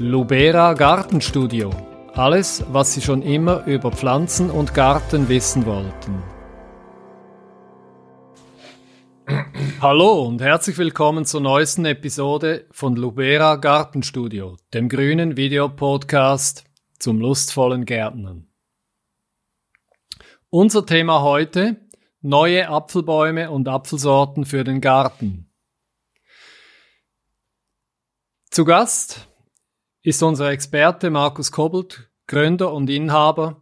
Lubera Gartenstudio. Alles, was Sie schon immer über Pflanzen und Garten wissen wollten. Hallo und herzlich willkommen zur neuesten Episode von Lubera Gartenstudio, dem grünen Videopodcast zum lustvollen Gärtnern. Unser Thema heute neue Apfelbäume und Apfelsorten für den Garten. Zu Gast ist unser Experte Markus Kobbelt, Gründer und Inhaber,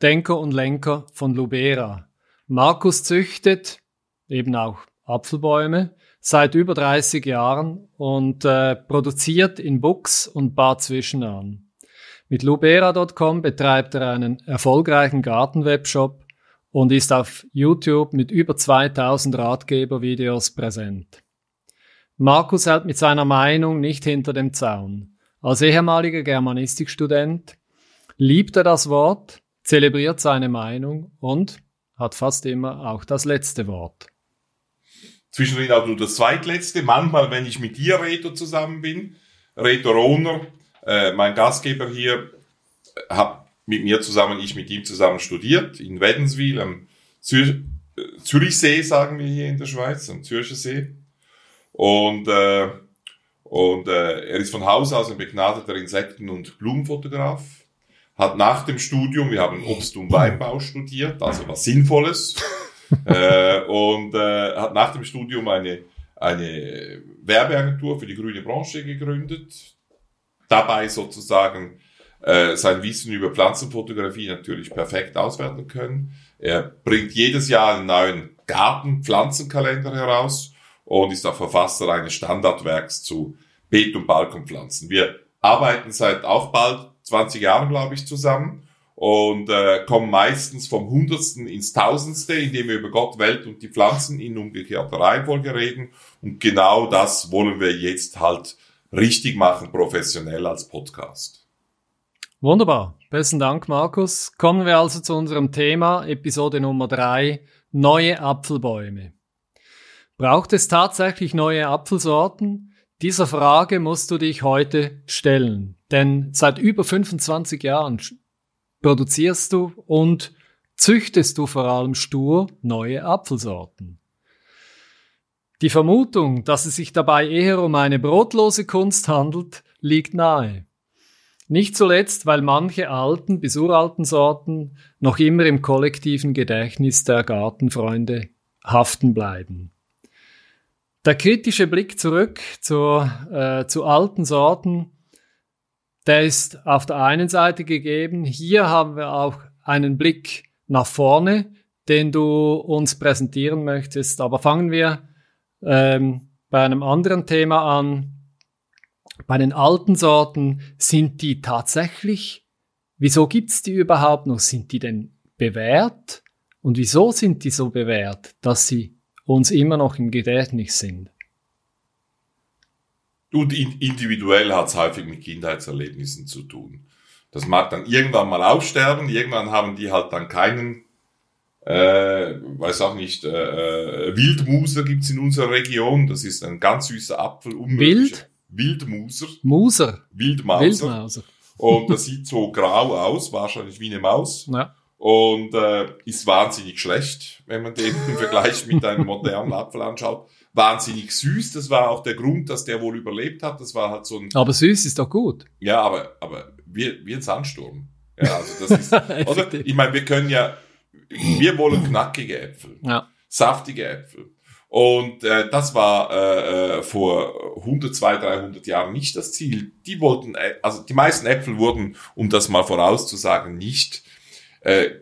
Denker und Lenker von Lubera. Markus züchtet eben auch Apfelbäume seit über 30 Jahren und äh, produziert in Bux und Bad Zwischenahn. Mit lubera.com betreibt er einen erfolgreichen Gartenwebshop und ist auf YouTube mit über 2000 Ratgebervideos präsent. Markus hält mit seiner Meinung nicht hinter dem Zaun. Als ehemaliger Germanistikstudent liebt er das Wort, zelebriert seine Meinung und hat fast immer auch das letzte Wort. Zwischendrin auch nur das zweitletzte. Manchmal, wenn ich mit dir, Reto, zusammen bin, Reto Rohner, äh, mein Gastgeber hier, hat mit mir zusammen, ich mit ihm zusammen studiert, in Wädenswil, am Zür Zürichsee, sagen wir hier in der Schweiz, am Zürcher See. Und, äh, und äh, er ist von Haus aus ein begnadeter Insekten- und Blumenfotograf. Hat nach dem Studium, wir haben Obst- und Weinbau studiert, also was Sinnvolles. äh, und äh, hat nach dem Studium eine, eine Werbeagentur für die grüne Branche gegründet. Dabei sozusagen äh, sein Wissen über Pflanzenfotografie natürlich perfekt auswerten können. Er bringt jedes Jahr einen neuen Garten-Pflanzenkalender heraus und ist auch Verfasser eines Standardwerks zu Beet- und Balkonpflanzen. Wir arbeiten seit auch bald 20 Jahren, glaube ich, zusammen und äh, kommen meistens vom Hundertsten ins Tausendste, indem wir über Gott, Welt und die Pflanzen in umgekehrter Reihenfolge reden. Und genau das wollen wir jetzt halt richtig machen, professionell als Podcast. Wunderbar. Besten Dank, Markus. Kommen wir also zu unserem Thema, Episode Nummer drei: neue Apfelbäume. Braucht es tatsächlich neue Apfelsorten? Dieser Frage musst du dich heute stellen. Denn seit über 25 Jahren produzierst du und züchtest du vor allem stur neue Apfelsorten. Die Vermutung, dass es sich dabei eher um eine brotlose Kunst handelt, liegt nahe. Nicht zuletzt, weil manche alten bis uralten Sorten noch immer im kollektiven Gedächtnis der Gartenfreunde haften bleiben. Der kritische Blick zurück zur, äh, zu alten Sorten, der ist auf der einen Seite gegeben. Hier haben wir auch einen Blick nach vorne, den du uns präsentieren möchtest. Aber fangen wir ähm, bei einem anderen Thema an. Bei den alten Sorten sind die tatsächlich, wieso gibt's die überhaupt noch? Sind die denn bewährt? Und wieso sind die so bewährt, dass sie uns immer noch im Gedächtnis sind. Und individuell hat es häufig mit Kindheitserlebnissen zu tun. Das mag dann irgendwann mal aussterben, irgendwann haben die halt dann keinen, äh, weiß auch nicht, äh, äh Wildmuser gibt's in unserer Region, das ist ein ganz süßer Apfel. Wild? Wildmuser. Muser. Wildmauser. Wildmauser. Und das sieht so grau aus, wahrscheinlich wie eine Maus. Ja und äh, ist wahnsinnig schlecht, wenn man den im Vergleich mit einem modernen Apfel anschaut. Wahnsinnig süß, das war auch der Grund, dass der wohl überlebt hat. Das war halt so ein. Aber süß ist doch gut. Ja, aber aber wie, wie ein Sandsturm. Ja, also das ist. oder? Ich meine, wir können ja, wir wollen knackige Äpfel, ja. saftige Äpfel. Und äh, das war äh, äh vor 100, 200, 300 Jahren nicht das Ziel. Die wollten, äh, also die meisten Äpfel wurden, um das mal vorauszusagen, nicht äh,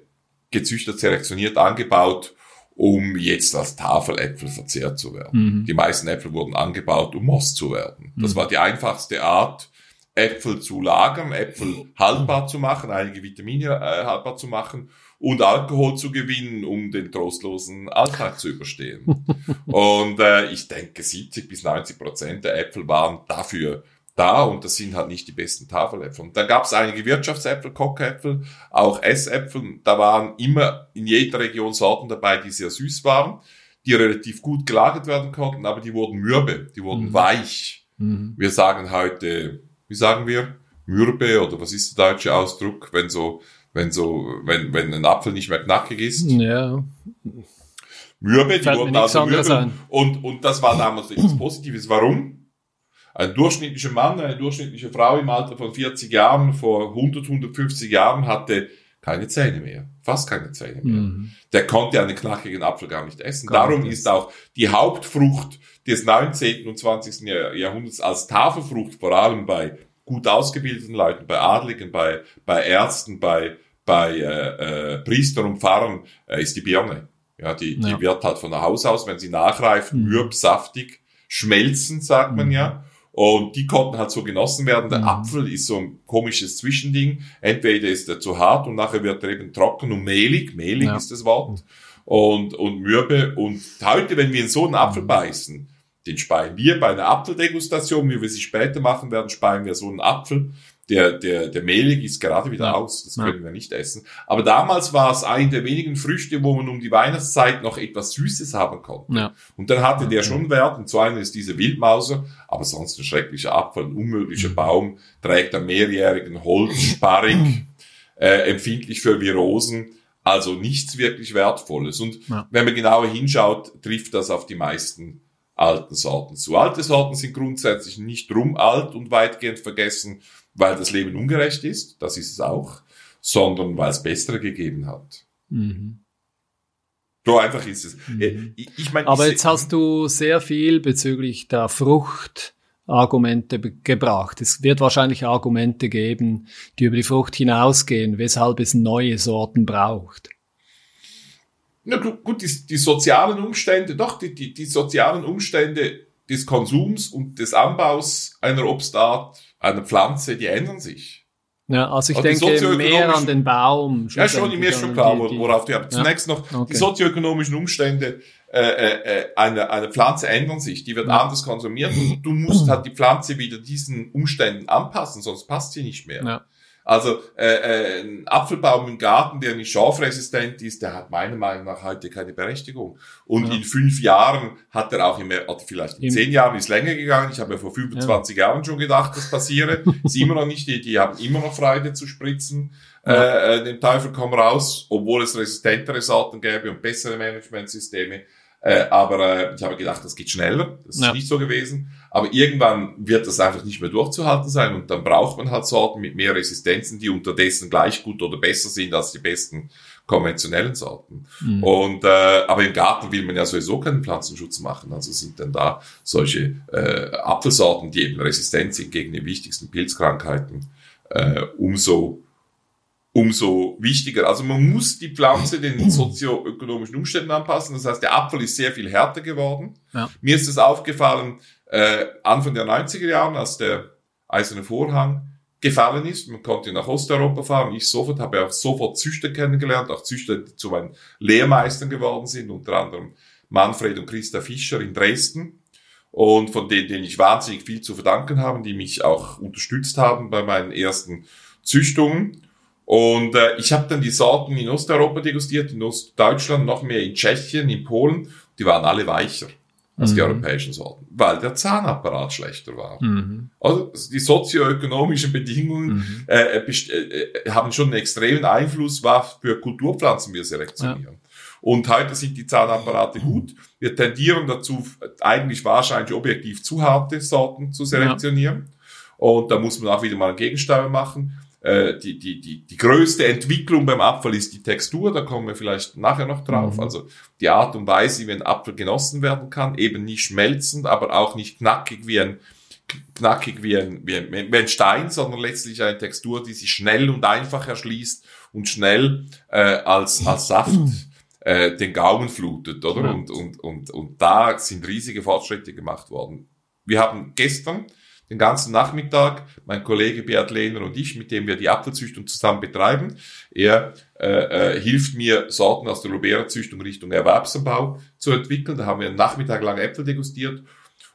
gezüchtet, selektioniert, angebaut, um jetzt als Tafeläpfel verzehrt zu werden. Mhm. Die meisten Äpfel wurden angebaut, um Most zu werden. Das mhm. war die einfachste Art, Äpfel zu lagern, Äpfel haltbar zu machen, einige Vitamine äh, haltbar zu machen und Alkohol zu gewinnen, um den trostlosen Alltag zu überstehen. und äh, ich denke, 70 bis 90 Prozent der Äpfel waren dafür da und das sind halt nicht die besten Tafeläpfel. Und da gab es einige Wirtschaftsäpfel, Kockäpfel, auch Essäpfel. Da waren immer in jeder Region Sorten dabei, die sehr süß waren, die relativ gut gelagert werden konnten, aber die wurden mürbe, die wurden mhm. weich. Mhm. Wir sagen heute, wie sagen wir, mürbe oder was ist der deutsche Ausdruck, wenn so, wenn so, wenn, wenn ein Apfel nicht mehr knackig ist. Ja. Mürbe, die Fällt wurden nichts also mürbe. Und, und das war damals etwas Positives. Warum? Ein durchschnittlicher Mann, eine durchschnittliche Frau im Alter von 40 Jahren, vor 100, 150 Jahren hatte keine Zähne mehr. Fast keine Zähne mehr. Mhm. Der konnte einen knackigen Apfel gar nicht essen. Gar Darum nicht ist auch die Hauptfrucht des 19. und 20. Jahr- Jahrhunderts als Tafelfrucht, vor allem bei gut ausgebildeten Leuten, bei Adligen, bei, bei Ärzten, bei, bei äh, äh, Priestern und Pfarrern, äh, ist die Birne. Ja, die, Ja. die wird halt von Haus aus, wenn sie nachreift, Mhm. mürb, saftig, schmelzen, sagt man Mhm. ja. Und die konnten halt so genossen werden. Der Mhm. Apfel ist so ein komisches Zwischending. Entweder ist er zu hart und nachher wird er eben trocken und mehlig. Mehlig Ja. ist das Wort. Und, und mürbe. Und heute, wenn wir in so einen Apfel Mhm. beißen, den speien wir bei einer Apfeldegustation, wie wir sie später machen werden, speien wir so einen Apfel. Der, der, der mehlig ist gerade wieder Ja. aus. Das können wir nicht essen. Aber damals war es eine der wenigen Früchte, wo man um die Weihnachtszeit noch etwas Süßes haben konnte. Und dann hatte der schon Wert. Und zu einer ist diese Wildmauser, aber sonst ein schrecklicher Apfel, ein unmöglicher Mhm. Baum, trägt einen mehrjährigen Holz, sparrig, äh, empfindlich für Virosen. Also nichts wirklich Wertvolles. Und Ja. wenn man genauer hinschaut, trifft das auf die meisten alten Sorten zu. Alte Sorten sind grundsätzlich nicht drum alt und weitgehend vergessen, weil das Leben ungerecht ist, das ist es auch, sondern weil es bessere gegeben hat. Mhm. So einfach ist es. Mhm. Äh, Ich, ich meine, Aber ich jetzt hast du sehr viel bezüglich der Frucht Argumente gebracht. Es wird wahrscheinlich Argumente geben, die über die Frucht hinausgehen, weshalb es neue Sorten braucht. Na gut, gut die, die sozialen Umstände, doch, die, die, die sozialen Umstände des Konsums und des Anbaus einer Obstart, einer Pflanze, die ändern sich. Ja, also ich Also die denke mehr an den Baum. Ja, schon, mir ist schon klar, Die- die- worauf du, aber Ja. zunächst noch, Okay. die sozioökonomischen Umstände äh, äh, äh, einer, einer Pflanze ändern sich, die wird Ja. anders konsumiert und du musst halt die Pflanze wieder diesen Umständen anpassen, sonst passt sie nicht mehr. Ja. Also äh, äh, ein Apfelbaum im Garten, der nicht schorfresistent ist, der hat meiner Meinung nach heute keine Berechtigung. Und Ja. in fünf Jahren hat er auch immer, oder vielleicht in Im- zehn Jahren ist länger gegangen. Ich habe ja vor 25 Jahren schon gedacht, das passiere. ist immer noch nicht, die, die haben immer noch Freude zu spritzen. Ja. Äh, äh, dem Teufel komm raus, obwohl es resistentere Sorten gäbe und bessere Managementsysteme. Äh, aber äh, ich habe gedacht, das geht schneller. Das ist Ja. nicht so gewesen. Aber irgendwann wird das einfach nicht mehr durchzuhalten sein und dann braucht man halt Sorten mit mehr Resistenzen, die unterdessen gleich gut oder besser sind als die besten konventionellen Sorten. Mhm. Und äh, aber im Garten will man ja sowieso keinen Pflanzenschutz machen. Also sind dann da solche äh, Apfelsorten, die eben resistent sind gegen die wichtigsten Pilzkrankheiten, äh, umso umso wichtiger. Also man muss die Pflanze den sozioökonomischen Umständen anpassen. Das heißt, der Apfel ist sehr viel härter geworden. Ja. Mir ist es aufgefallen, äh, Anfang der 90er Jahren, als der eiserne Vorhang gefallen ist. Man konnte nach Osteuropa fahren. Ich sofort habe auch sofort Züchter kennengelernt, auch Züchter, die zu meinen Lehrmeistern geworden sind, unter anderem Manfred und Christa Fischer in Dresden. Und von denen, denen ich wahnsinnig viel zu verdanken habe, die mich auch unterstützt haben bei meinen ersten Züchtungen. Und äh, ich habe dann die Sorten in Osteuropa degustiert, in Ostdeutschland, noch mehr in Tschechien, in Polen. Die waren alle weicher als die Mhm. europäischen Sorten, weil der Zahnapparat schlechter war. Mhm. Also die sozioökonomischen Bedingungen Mhm. äh, best- äh, äh, haben schon einen extremen Einfluss, was für Kulturpflanzen wir selektionieren. Und heute sind die Zahnapparate gut. Wir tendieren dazu, eigentlich wahrscheinlich objektiv zu harte Sorten zu selektionieren. Und da muss man auch wieder mal einen Gegensteuer machen. Äh, Die, die, die, die größte Entwicklung beim Apfel ist die Textur, da kommen wir vielleicht nachher noch drauf. Mhm. Also die Art und Weise, wie ein Apfel genossen werden kann, eben nicht schmelzend, aber auch nicht knackig wie ein knackig wie ein, wie ein, wie ein Stein, sondern letztlich eine Textur, die sich schnell und einfach erschließt und schnell äh, als, als Saft äh, den Gaumen flutet, oder? Ja. Und, und, und, und da sind riesige Fortschritte gemacht worden. Wir haben gestern den ganzen Nachmittag, mein Kollege Beat Lehner und ich, mit dem wir die Apfelzüchtung zusammen betreiben, er äh, äh, hilft mir, Sorten aus der Lubera-Züchtung Richtung Erwerbsanbau zu entwickeln. Da haben wir einen Nachmittag lang Äpfel degustiert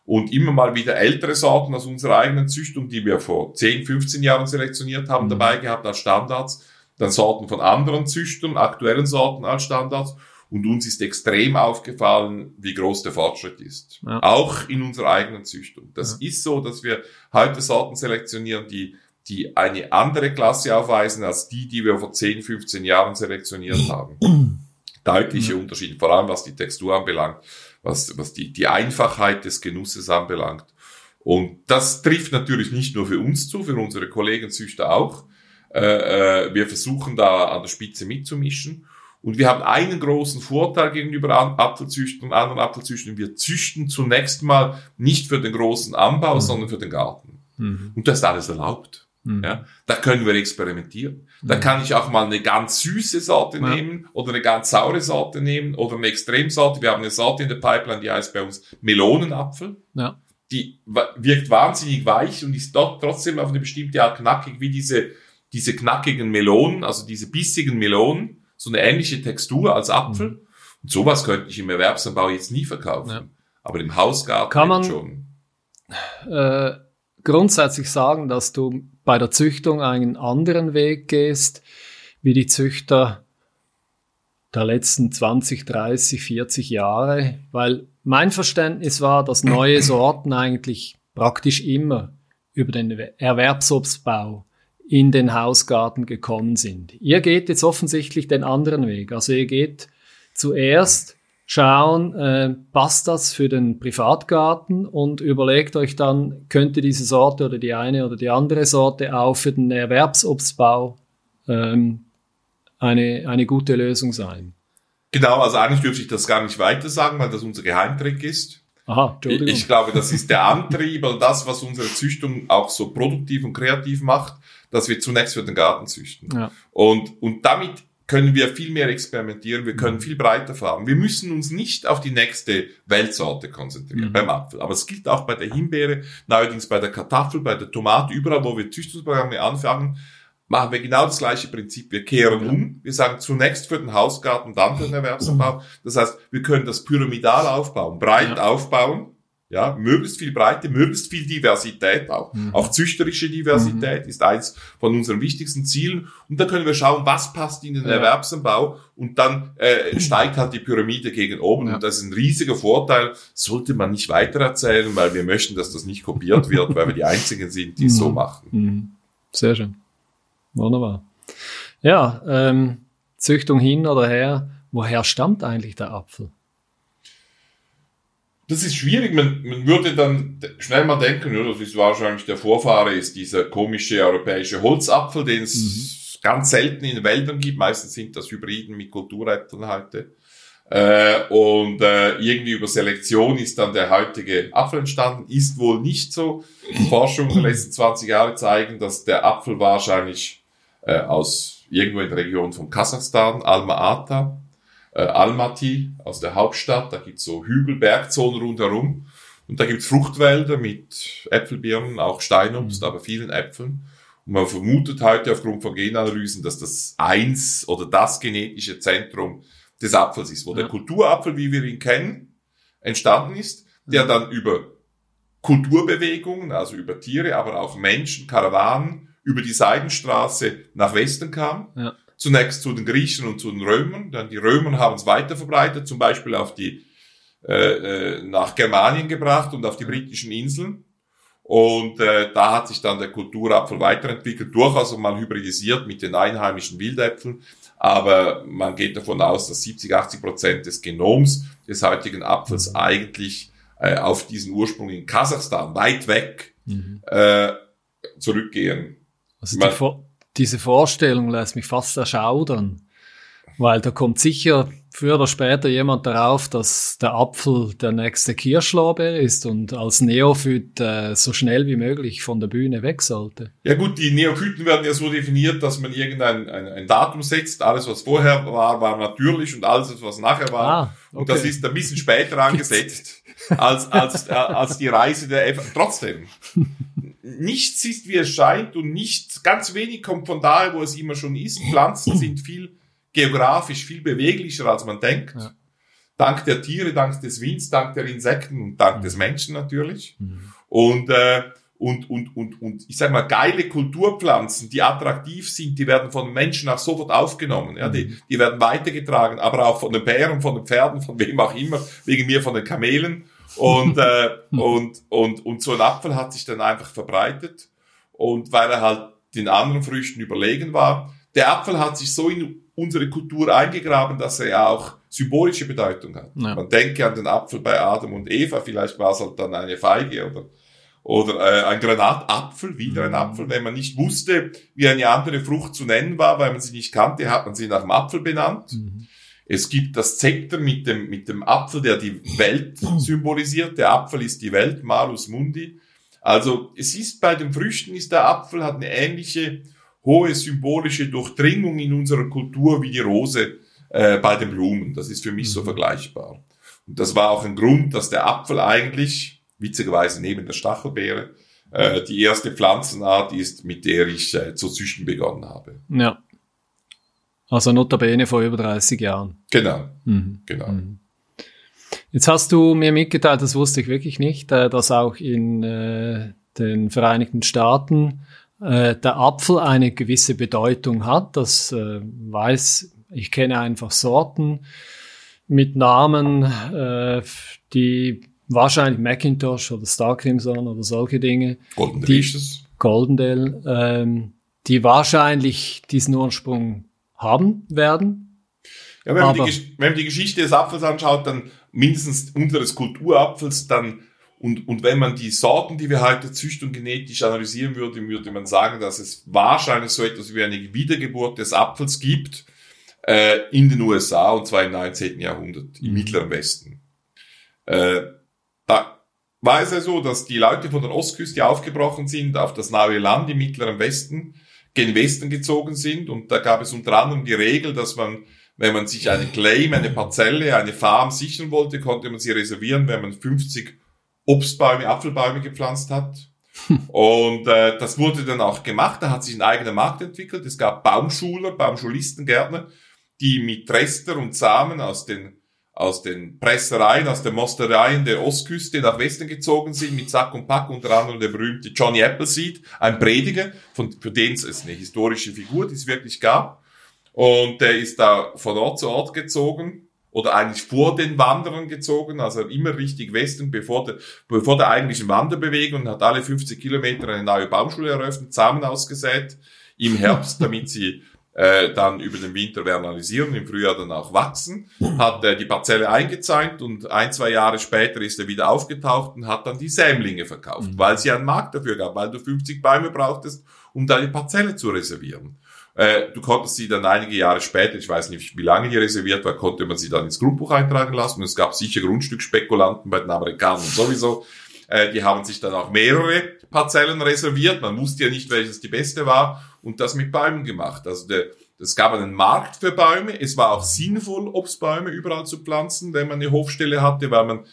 und immer mal wieder ältere Sorten aus unserer eigenen Züchtung, die wir vor 10, 15 Jahren selektioniert haben, Mhm. dabei gehabt als Standards. Dann Sorten von anderen Züchtern, aktuellen Sorten als Standards. Und uns ist extrem aufgefallen, wie groß der Fortschritt ist. Ja. Auch in unserer eigenen Züchtung. Das ist so, dass wir heute Sorten selektionieren, die die eine andere Klasse aufweisen als die, die wir vor 10, 15 Jahren selektioniert haben. Deutliche Unterschiede, vor allem was die Textur anbelangt, was, was die, die Einfachheit des Genusses anbelangt. Und das trifft natürlich nicht nur für uns zu, für unsere Kollegen Züchter auch. Äh, äh, wir versuchen da an der Spitze mitzumischen. Und wir haben einen großen Vorteil gegenüber Apfelzüchtern und anderen Apfelzüchtern. Wir züchten zunächst mal nicht für den großen Anbau, mhm. sondern für den Garten. Mhm. Und das ist alles erlaubt. Mhm. Ja, da können wir experimentieren. Da mhm. kann ich auch mal eine ganz süße Sorte ja. nehmen oder eine ganz saure Sorte nehmen oder eine Extremsorte. Wir haben eine Sorte in der Pipeline, die heißt bei uns Melonenapfel. Ja. Die wirkt wahnsinnig weich und ist dort trotzdem auf eine bestimmte Art knackig, wie diese, diese knackigen Melonen, also diese bissigen Melonen so eine ähnliche Textur als Apfel. Mhm. Und sowas könnte ich im Erwerbsanbau jetzt nie verkaufen. Ja. Aber im Hausgarten Kann man schon. Äh, grundsätzlich sagen, dass du bei der Züchtung einen anderen Weg gehst, wie die Züchter der letzten 20, 30, 40 Jahre, weil mein Verständnis war, dass neue Sorten eigentlich praktisch immer über den Erwerbsobstbau in den Hausgarten gekommen sind. Ihr geht jetzt offensichtlich den anderen Weg. Also ihr geht zuerst schauen, äh, passt das für den Privatgarten und überlegt euch dann, könnte diese Sorte oder die eine oder die andere Sorte auch für den Erwerbsobstbau ähm, eine, eine gute Lösung sein. Genau, also eigentlich dürfte ich das gar nicht weiter sagen, weil das unser Geheimtrick ist. Aha, Entschuldigung. Ich glaube, das ist der Antrieb und das, was unsere Züchtung auch so produktiv und kreativ macht dass wir zunächst für den Garten züchten. Ja. Und, und damit können wir viel mehr experimentieren, wir können mhm. viel breiter fahren. Wir müssen uns nicht auf die nächste Weltsorte konzentrieren, mhm. beim Apfel. Aber es gilt auch bei der Himbeere, neuerdings bei der Kartoffel, bei der Tomate, überall, wo wir Züchtungsprogramme anfangen, machen wir genau das gleiche Prinzip. Wir kehren um. Wir sagen zunächst für den Hausgarten, dann für den Erwerbsanbau. Das heißt, wir können das pyramidal aufbauen, breit ja. aufbauen ja, möglichst viel Breite, möglichst viel Diversität auch. Mhm. Auch züchterische Diversität mhm. ist eins von unseren wichtigsten Zielen. Und da können wir schauen, was passt in den ja. Erwerbsanbau. Und dann äh, steigt halt die Pyramide gegen oben. Ja. Und das ist ein riesiger Vorteil. Sollte man nicht weitererzählen, weil wir möchten, dass das nicht kopiert wird, weil wir die Einzigen sind, die es so mhm. machen. Mhm. Sehr schön. Wunderbar. Ja, ähm, Züchtung hin oder her. Woher stammt eigentlich der Apfel? Das ist schwierig. Man, man würde dann schnell mal denken, ja, das ist wahrscheinlich der Vorfahre, ist dieser komische europäische Holzapfel, den es mhm. ganz selten in Wäldern gibt. Meistens sind das Hybriden mit Kulturäpfeln heute. Äh, und äh, irgendwie über Selektion ist dann der heutige Apfel entstanden. Ist wohl nicht so. Forschungen der letzten 20 Jahre zeigen, dass der Apfel wahrscheinlich äh, aus irgendwo in der Region von Kasachstan, Alma-Ata, äh, Almaty aus der Hauptstadt. Da gibt's so Hügelbergzonen rundherum. Und da gibt's Fruchtwälder mit Äpfelbirnen, auch Steinobst, mhm. aber vielen Äpfeln. Und man vermutet heute aufgrund von Genanalysen, dass das eins oder das genetische Zentrum des Apfels ist, wo ja. der Kulturapfel, wie wir ihn kennen, entstanden ist, der dann über Kulturbewegungen, also über Tiere, aber auch Menschen, Karawanen, über die Seidenstraße nach Westen kam. Ja. Zunächst zu den Griechen und zu den Römern, dann die Römer haben es weiter verbreitet, zum Beispiel auf die, äh, äh, nach Germanien gebracht und auf die britischen Inseln. Und äh, da hat sich dann der Kulturapfel weiterentwickelt, durchaus mal hybridisiert mit den einheimischen Wildäpfeln. Aber man geht davon aus, dass 70, 80 Prozent des Genoms des heutigen Apfels mhm. eigentlich äh, auf diesen Ursprung in Kasachstan, weit weg, mhm. äh, zurückgehen. Also die, diese Vorstellung lässt mich fast erschaudern, weil da kommt sicher früher oder später jemand darauf, dass der Apfel der nächste Kirschlorbeer ist und als Neophyt äh, so schnell wie möglich von der Bühne weg sollte. Ja gut, die Neophyten werden ja so definiert, dass man irgendein ein, ein Datum setzt. Alles, was vorher war, war natürlich und alles, was nachher war. Ah, okay. Und das ist ein bisschen später angesetzt als, als, äh, als die Reise der F Trotzdem nichts ist, wie es scheint und nichts, ganz wenig kommt von daher, wo es immer schon ist. Pflanzen sind viel geografisch viel beweglicher, als man denkt. Ja. Dank der Tiere, dank des Winds, dank der Insekten und dank mhm. des Menschen natürlich. Mhm. Und, äh, und, und, und, und ich sag mal, geile Kulturpflanzen, die attraktiv sind, die werden von Menschen auch sofort aufgenommen. Ja, die, mhm. die werden weitergetragen, aber auch von den Bären, von den Pferden, von wem auch immer, wegen mir von den Kamelen. Und, äh, und, und, und so ein Apfel hat sich dann einfach verbreitet. und weil er halt den anderen Früchten überlegen war. Der Apfel hat sich so in unsere Kultur eingegraben, dass er ja auch symbolische Bedeutung hat. Ja. Man denke an den Apfel bei Adam und Eva, vielleicht war es halt dann eine Feige oder oder äh, ein Granatapfel, wieder ein mhm. Apfel. Wenn man nicht wusste, wie eine andere Frucht zu nennen war, weil man sie nicht kannte, hat man sie nach dem Apfel benannt. Mhm. Es gibt das Zepter mit dem, mit dem Apfel, der die Welt symbolisiert. Der Apfel ist die Welt, Malus Mundi. Also es ist bei den Früchten, ist der Apfel, hat eine ähnliche hohe symbolische Durchdringung in unserer Kultur wie die Rose äh, bei den Blumen. Das ist für mich so mhm. vergleichbar. Und das war auch ein Grund, dass der Apfel eigentlich, witzigerweise neben der Stachelbeere, äh, die erste Pflanzenart ist, mit der ich äh, zu züchten begonnen habe. Ja. Also notabene vor über 30 Jahren. Genau. Mhm. Genau. Mhm. Jetzt hast du mir mitgeteilt, das wusste ich wirklich nicht, äh, dass auch in äh, den Vereinigten Staaten äh, der Apfel eine gewisse Bedeutung hat. Das äh, weiß, ich kenne einfach Sorten mit Namen, die wahrscheinlich Macintosh oder Star Crimson oder solche Dinge. Ist es. Goldendale, ähm, die wahrscheinlich diesen Ursprung haben werden. Ja, wenn, man die, wenn man die Geschichte des Apfels anschaut, dann mindestens unseres Kulturapfels, dann und, und wenn man die Sorten, die wir heute züchten und genetisch analysieren würde, würde man sagen, dass es wahrscheinlich so etwas wie eine Wiedergeburt des Apfels gibt äh, in den USA, und zwar im 19. Jahrhundert, im mhm. Mittleren Westen. Äh, da war es ja so, dass die Leute von der Ostküste aufgebrochen sind auf das nahe Land im Mittleren Westen, gen Westen gezogen sind, und da gab es unter anderem die Regel, dass man wenn man sich einen Claim, eine Parzelle, eine Farm sichern wollte, konnte man sie reservieren, wenn man 50 Obstbäume, Apfelbäume gepflanzt hat. und äh, das wurde dann auch gemacht. Da hat sich ein eigener Markt entwickelt. Es gab Baumschuler, Baumschulistengärtner, die mit Rester und Samen aus den aus den Pressereien, aus den Mostereien der Ostküste nach Westen gezogen sind, mit Sack und Pack, unter anderem der berühmte Johnny Appleseed, ein Prediger, von, für den es eine historische Figur, die es wirklich gab. Und der ist da von Ort zu Ort gezogen oder eigentlich vor den Wanderern gezogen, also immer richtig Westen, bevor der, bevor der eigentlichen Wanderbewegung, hat alle 50 Kilometer eine neue Baumschule eröffnet, Samen ausgesät im Herbst, damit sie äh, dann über den Winter werden analysieren, im Frühjahr dann auch wachsen, hat äh, die Parzelle eingezäunt und ein, zwei Jahre später ist er wieder aufgetaucht und hat dann die Sämlinge verkauft, mhm. weil sie einen Markt dafür gab, weil du 50 Bäume brauchtest, um deine Parzelle zu reservieren. Äh, du konntest sie dann einige Jahre später, ich weiß nicht, wie lange die reserviert war, konnte man sie dann ins Grundbuch eintragen lassen. Und es gab sicher Grundstückspekulanten bei den Amerikanern sowieso. Äh, die haben sich dann auch mehrere Parzellen reserviert. Man wusste ja nicht, welches die beste war. Und das mit Bäumen gemacht. Also der, es gab einen Markt für Bäume. Es war auch sinnvoll, Obstbäume überall zu pflanzen, wenn man eine Hofstelle hatte, weil man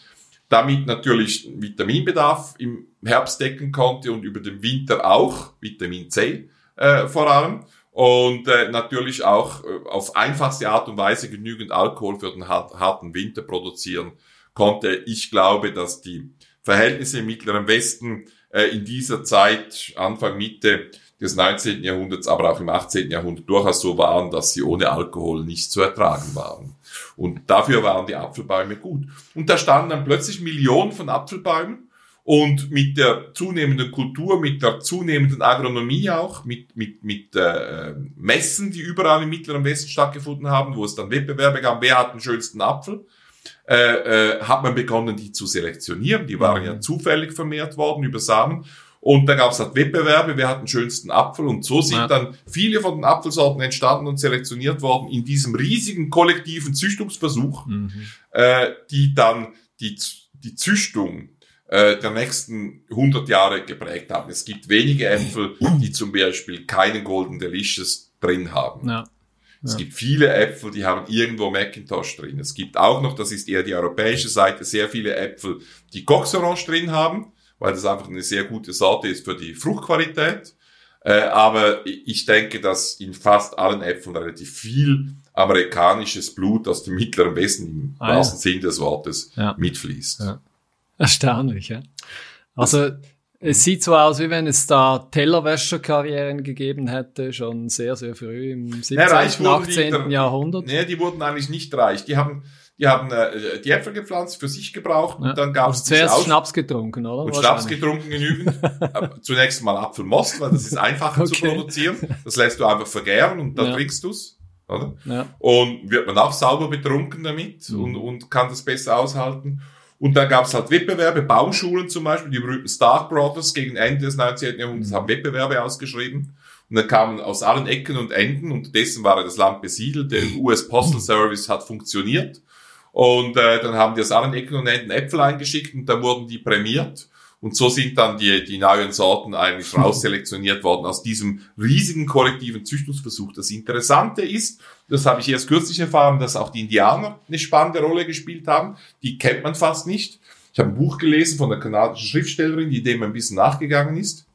damit natürlich Vitaminbedarf im Herbst decken konnte und über den Winter auch, Vitamin C äh, vor allem und äh, natürlich auch äh, auf einfachste Art und Weise genügend Alkohol für den harten Winter produzieren konnte. Ich glaube, dass die Verhältnisse im Mittleren Westen äh, in dieser Zeit, Anfang, Mitte des 19. Jahrhunderts, aber auch im 18. Jahrhundert durchaus so waren, dass sie ohne Alkohol nicht zu ertragen waren. Und dafür waren die Apfelbäume gut. Und da standen dann plötzlich Millionen von Apfelbäumen und mit der zunehmenden Kultur, mit der zunehmenden Agronomie auch, mit, mit, mit äh, Messen, die überall im Mittleren Westen stattgefunden haben, wo es dann Wettbewerbe gab, wer hat den schönsten Apfel, äh, äh, hat man begonnen, die zu selektionieren. Die waren ja mhm. zufällig vermehrt worden über Samen. Und da gab es halt Wettbewerbe, wer hat den schönsten Apfel. Und so sind ja. dann viele von den Apfelsorten entstanden und selektioniert worden in diesem riesigen kollektiven Züchtungsversuch, mhm. äh, die dann die, die Züchtung äh, der nächsten 100 Jahre geprägt haben. Es gibt wenige Äpfel, die zum Beispiel keinen Golden Delicious drin haben. Ja. Es gibt viele Äpfel, die haben irgendwo Macintosh drin. Es gibt auch noch, das ist eher die europäische Seite, sehr viele Äpfel, die Cox Orange drin haben, weil das einfach eine sehr gute Sorte ist für die Fruchtqualität. Äh, aber ich denke, dass in fast allen Äpfeln relativ viel amerikanisches Blut aus dem Mittleren Westen im ah, wahrsten ja. Sinn des Wortes ja. mitfließt. Ja. Erstaunlich, ja. Also es sieht so aus, wie wenn es da Tellerwäscherkarrieren gegeben hätte, schon sehr, sehr früh im 17., ja, 18. Die, Jahrhundert. Nee, die wurden eigentlich nicht reich. Die haben, die haben äh, die Äpfel gepflanzt, für sich gebraucht Ja. und dann gab es zuerst Aus- Schnaps getrunken, oder? und Schnaps getrunken genügend. Zunächst mal Apfelmost, weil das ist einfacher zu Okay. produzieren. Das lässt du einfach vergären und dann Ja. trinkst du's, oder? Ja. Und wird man auch sauber betrunken damit Mhm. und, und kann das besser aushalten. Und dann gab es halt Wettbewerbe, Baumschulen zum Beispiel, die berühmten Stark Brothers gegen Ende des 19. Jahrhunderts Mhm. haben Wettbewerbe ausgeschrieben. Und dann kamen aus allen Ecken und Enden, unterdessen war das Land besiedelt, der US Postal Service hat funktioniert. Und äh, dann haben die aus allen Ecken und Enden Äpfel eingeschickt und dann wurden die prämiert. Und so sind dann die, die neuen Sorten eigentlich rausselektioniert worden aus diesem riesigen kollektiven Züchtungsversuch. Das Interessante ist, das habe ich erst kürzlich erfahren, dass auch die Indianer eine spannende Rolle gespielt haben. Die kennt man fast nicht. Ich habe ein Buch gelesen von einer kanadischen Schriftstellerin, die dem ein bisschen nachgegangen ist.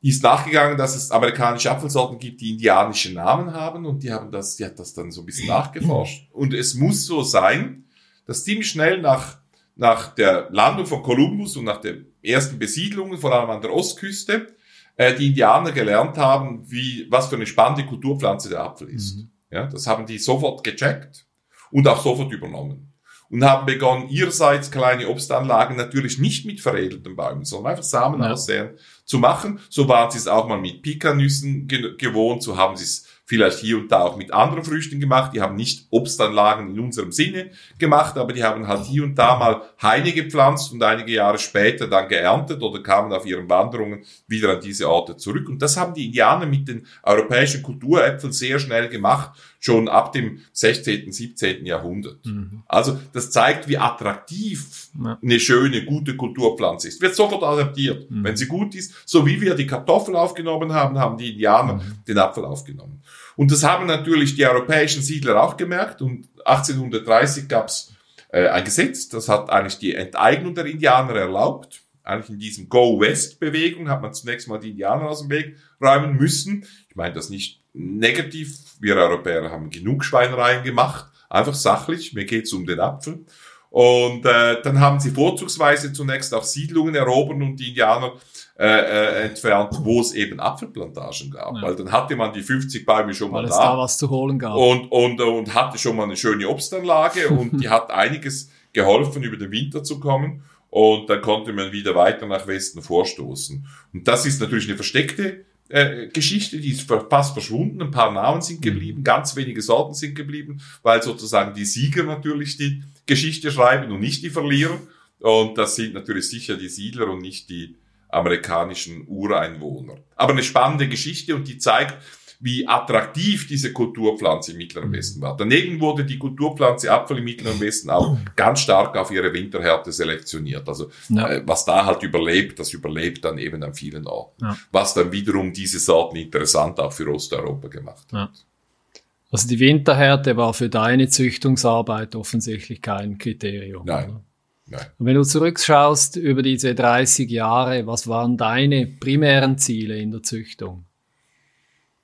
Die ist nachgegangen, dass es amerikanische Apfelsorten gibt, die indianische Namen haben und die haben das, die hat das dann so ein bisschen nachgeforscht. Und es muss so sein, dass ziemlich schnell nach, nach der Landung von Kolumbus und nach den ersten Besiedlungen, vor allem an der Ostküste, äh, die Indianer gelernt haben, wie, was für eine spannende Kulturpflanze der Apfel ist. Mhm. Ja, das haben die sofort gecheckt und auch sofort übernommen. Und haben begonnen, ihrerseits kleine Obstanlagen natürlich nicht mit veredelten Bäumen, sondern einfach Samen Ja. aussäen zu machen. So waren sie es auch mal mit Pikanüssen ge gewohnt, so haben sie es vielleicht hier und da auch mit anderen Früchten gemacht. Die haben nicht Obstanlagen in unserem Sinne gemacht, aber die haben halt hier und da mal Haine gepflanzt und einige Jahre später dann geerntet oder kamen auf ihren Wanderungen wieder an diese Orte zurück. Und das haben die Indianer mit den europäischen Kulturäpfeln sehr schnell gemacht, schon ab dem 16., 17. Jahrhundert. Mhm. Also das zeigt, wie attraktiv Ja. eine schöne, gute Kulturpflanze ist. Wird sofort adaptiert. Mhm. Wenn sie gut ist, so wie wir die Kartoffel aufgenommen haben, haben die Indianer Mhm. den Apfel aufgenommen. Und das haben natürlich die europäischen Siedler auch gemerkt. Und 1830 gab es äh, ein Gesetz, das hat eigentlich die Enteignung der Indianer erlaubt. Eigentlich in diesem Go-West-Bewegung hat man zunächst mal die Indianer aus dem Weg räumen müssen. Ich meine das nicht negativ. Wir Europäer haben genug Schweinereien gemacht. Einfach sachlich. Mir geht's um den Apfel. Und äh, dann haben sie vorzugsweise zunächst auch Siedlungen erobert und die Indianer äh, äh, entfernt, wo es eben Apfelplantagen gab. Ja. Weil dann hatte man die 50 Bäume schon mal Weil es da da was zu holen gab. und, und, und hatte schon mal eine schöne Obstanlage und die hat einiges geholfen, über den Winter zu kommen. Und dann konnte man wieder weiter nach Westen vorstoßen. Und das ist natürlich eine versteckte äh, Geschichte, die ist fast verschwunden. Ein paar Namen sind geblieben, ganz wenige Sorten sind geblieben, weil sozusagen die Sieger natürlich die Geschichte schreiben und nicht die Verlierer. Und das sind natürlich sicher die Siedler und nicht die amerikanischen Ureinwohner. Aber eine spannende Geschichte und die zeigt, wie attraktiv diese Kulturpflanze im Mittleren Westen war. Daneben wurde die Kulturpflanze Apfel im Mittleren Westen auch ganz stark auf ihre Winterhärte selektioniert. Also Ja. äh, was da halt überlebt, das überlebt dann eben an vielen Orten. Ja. Was dann wiederum diese Sorten interessant auch für Osteuropa gemacht hat. Ja. Also die Winterhärte war für deine Züchtungsarbeit offensichtlich kein Kriterium. Nein. oder? Nein. Und wenn du zurückschaust über diese 30 Jahre, was waren deine primären Ziele in der Züchtung?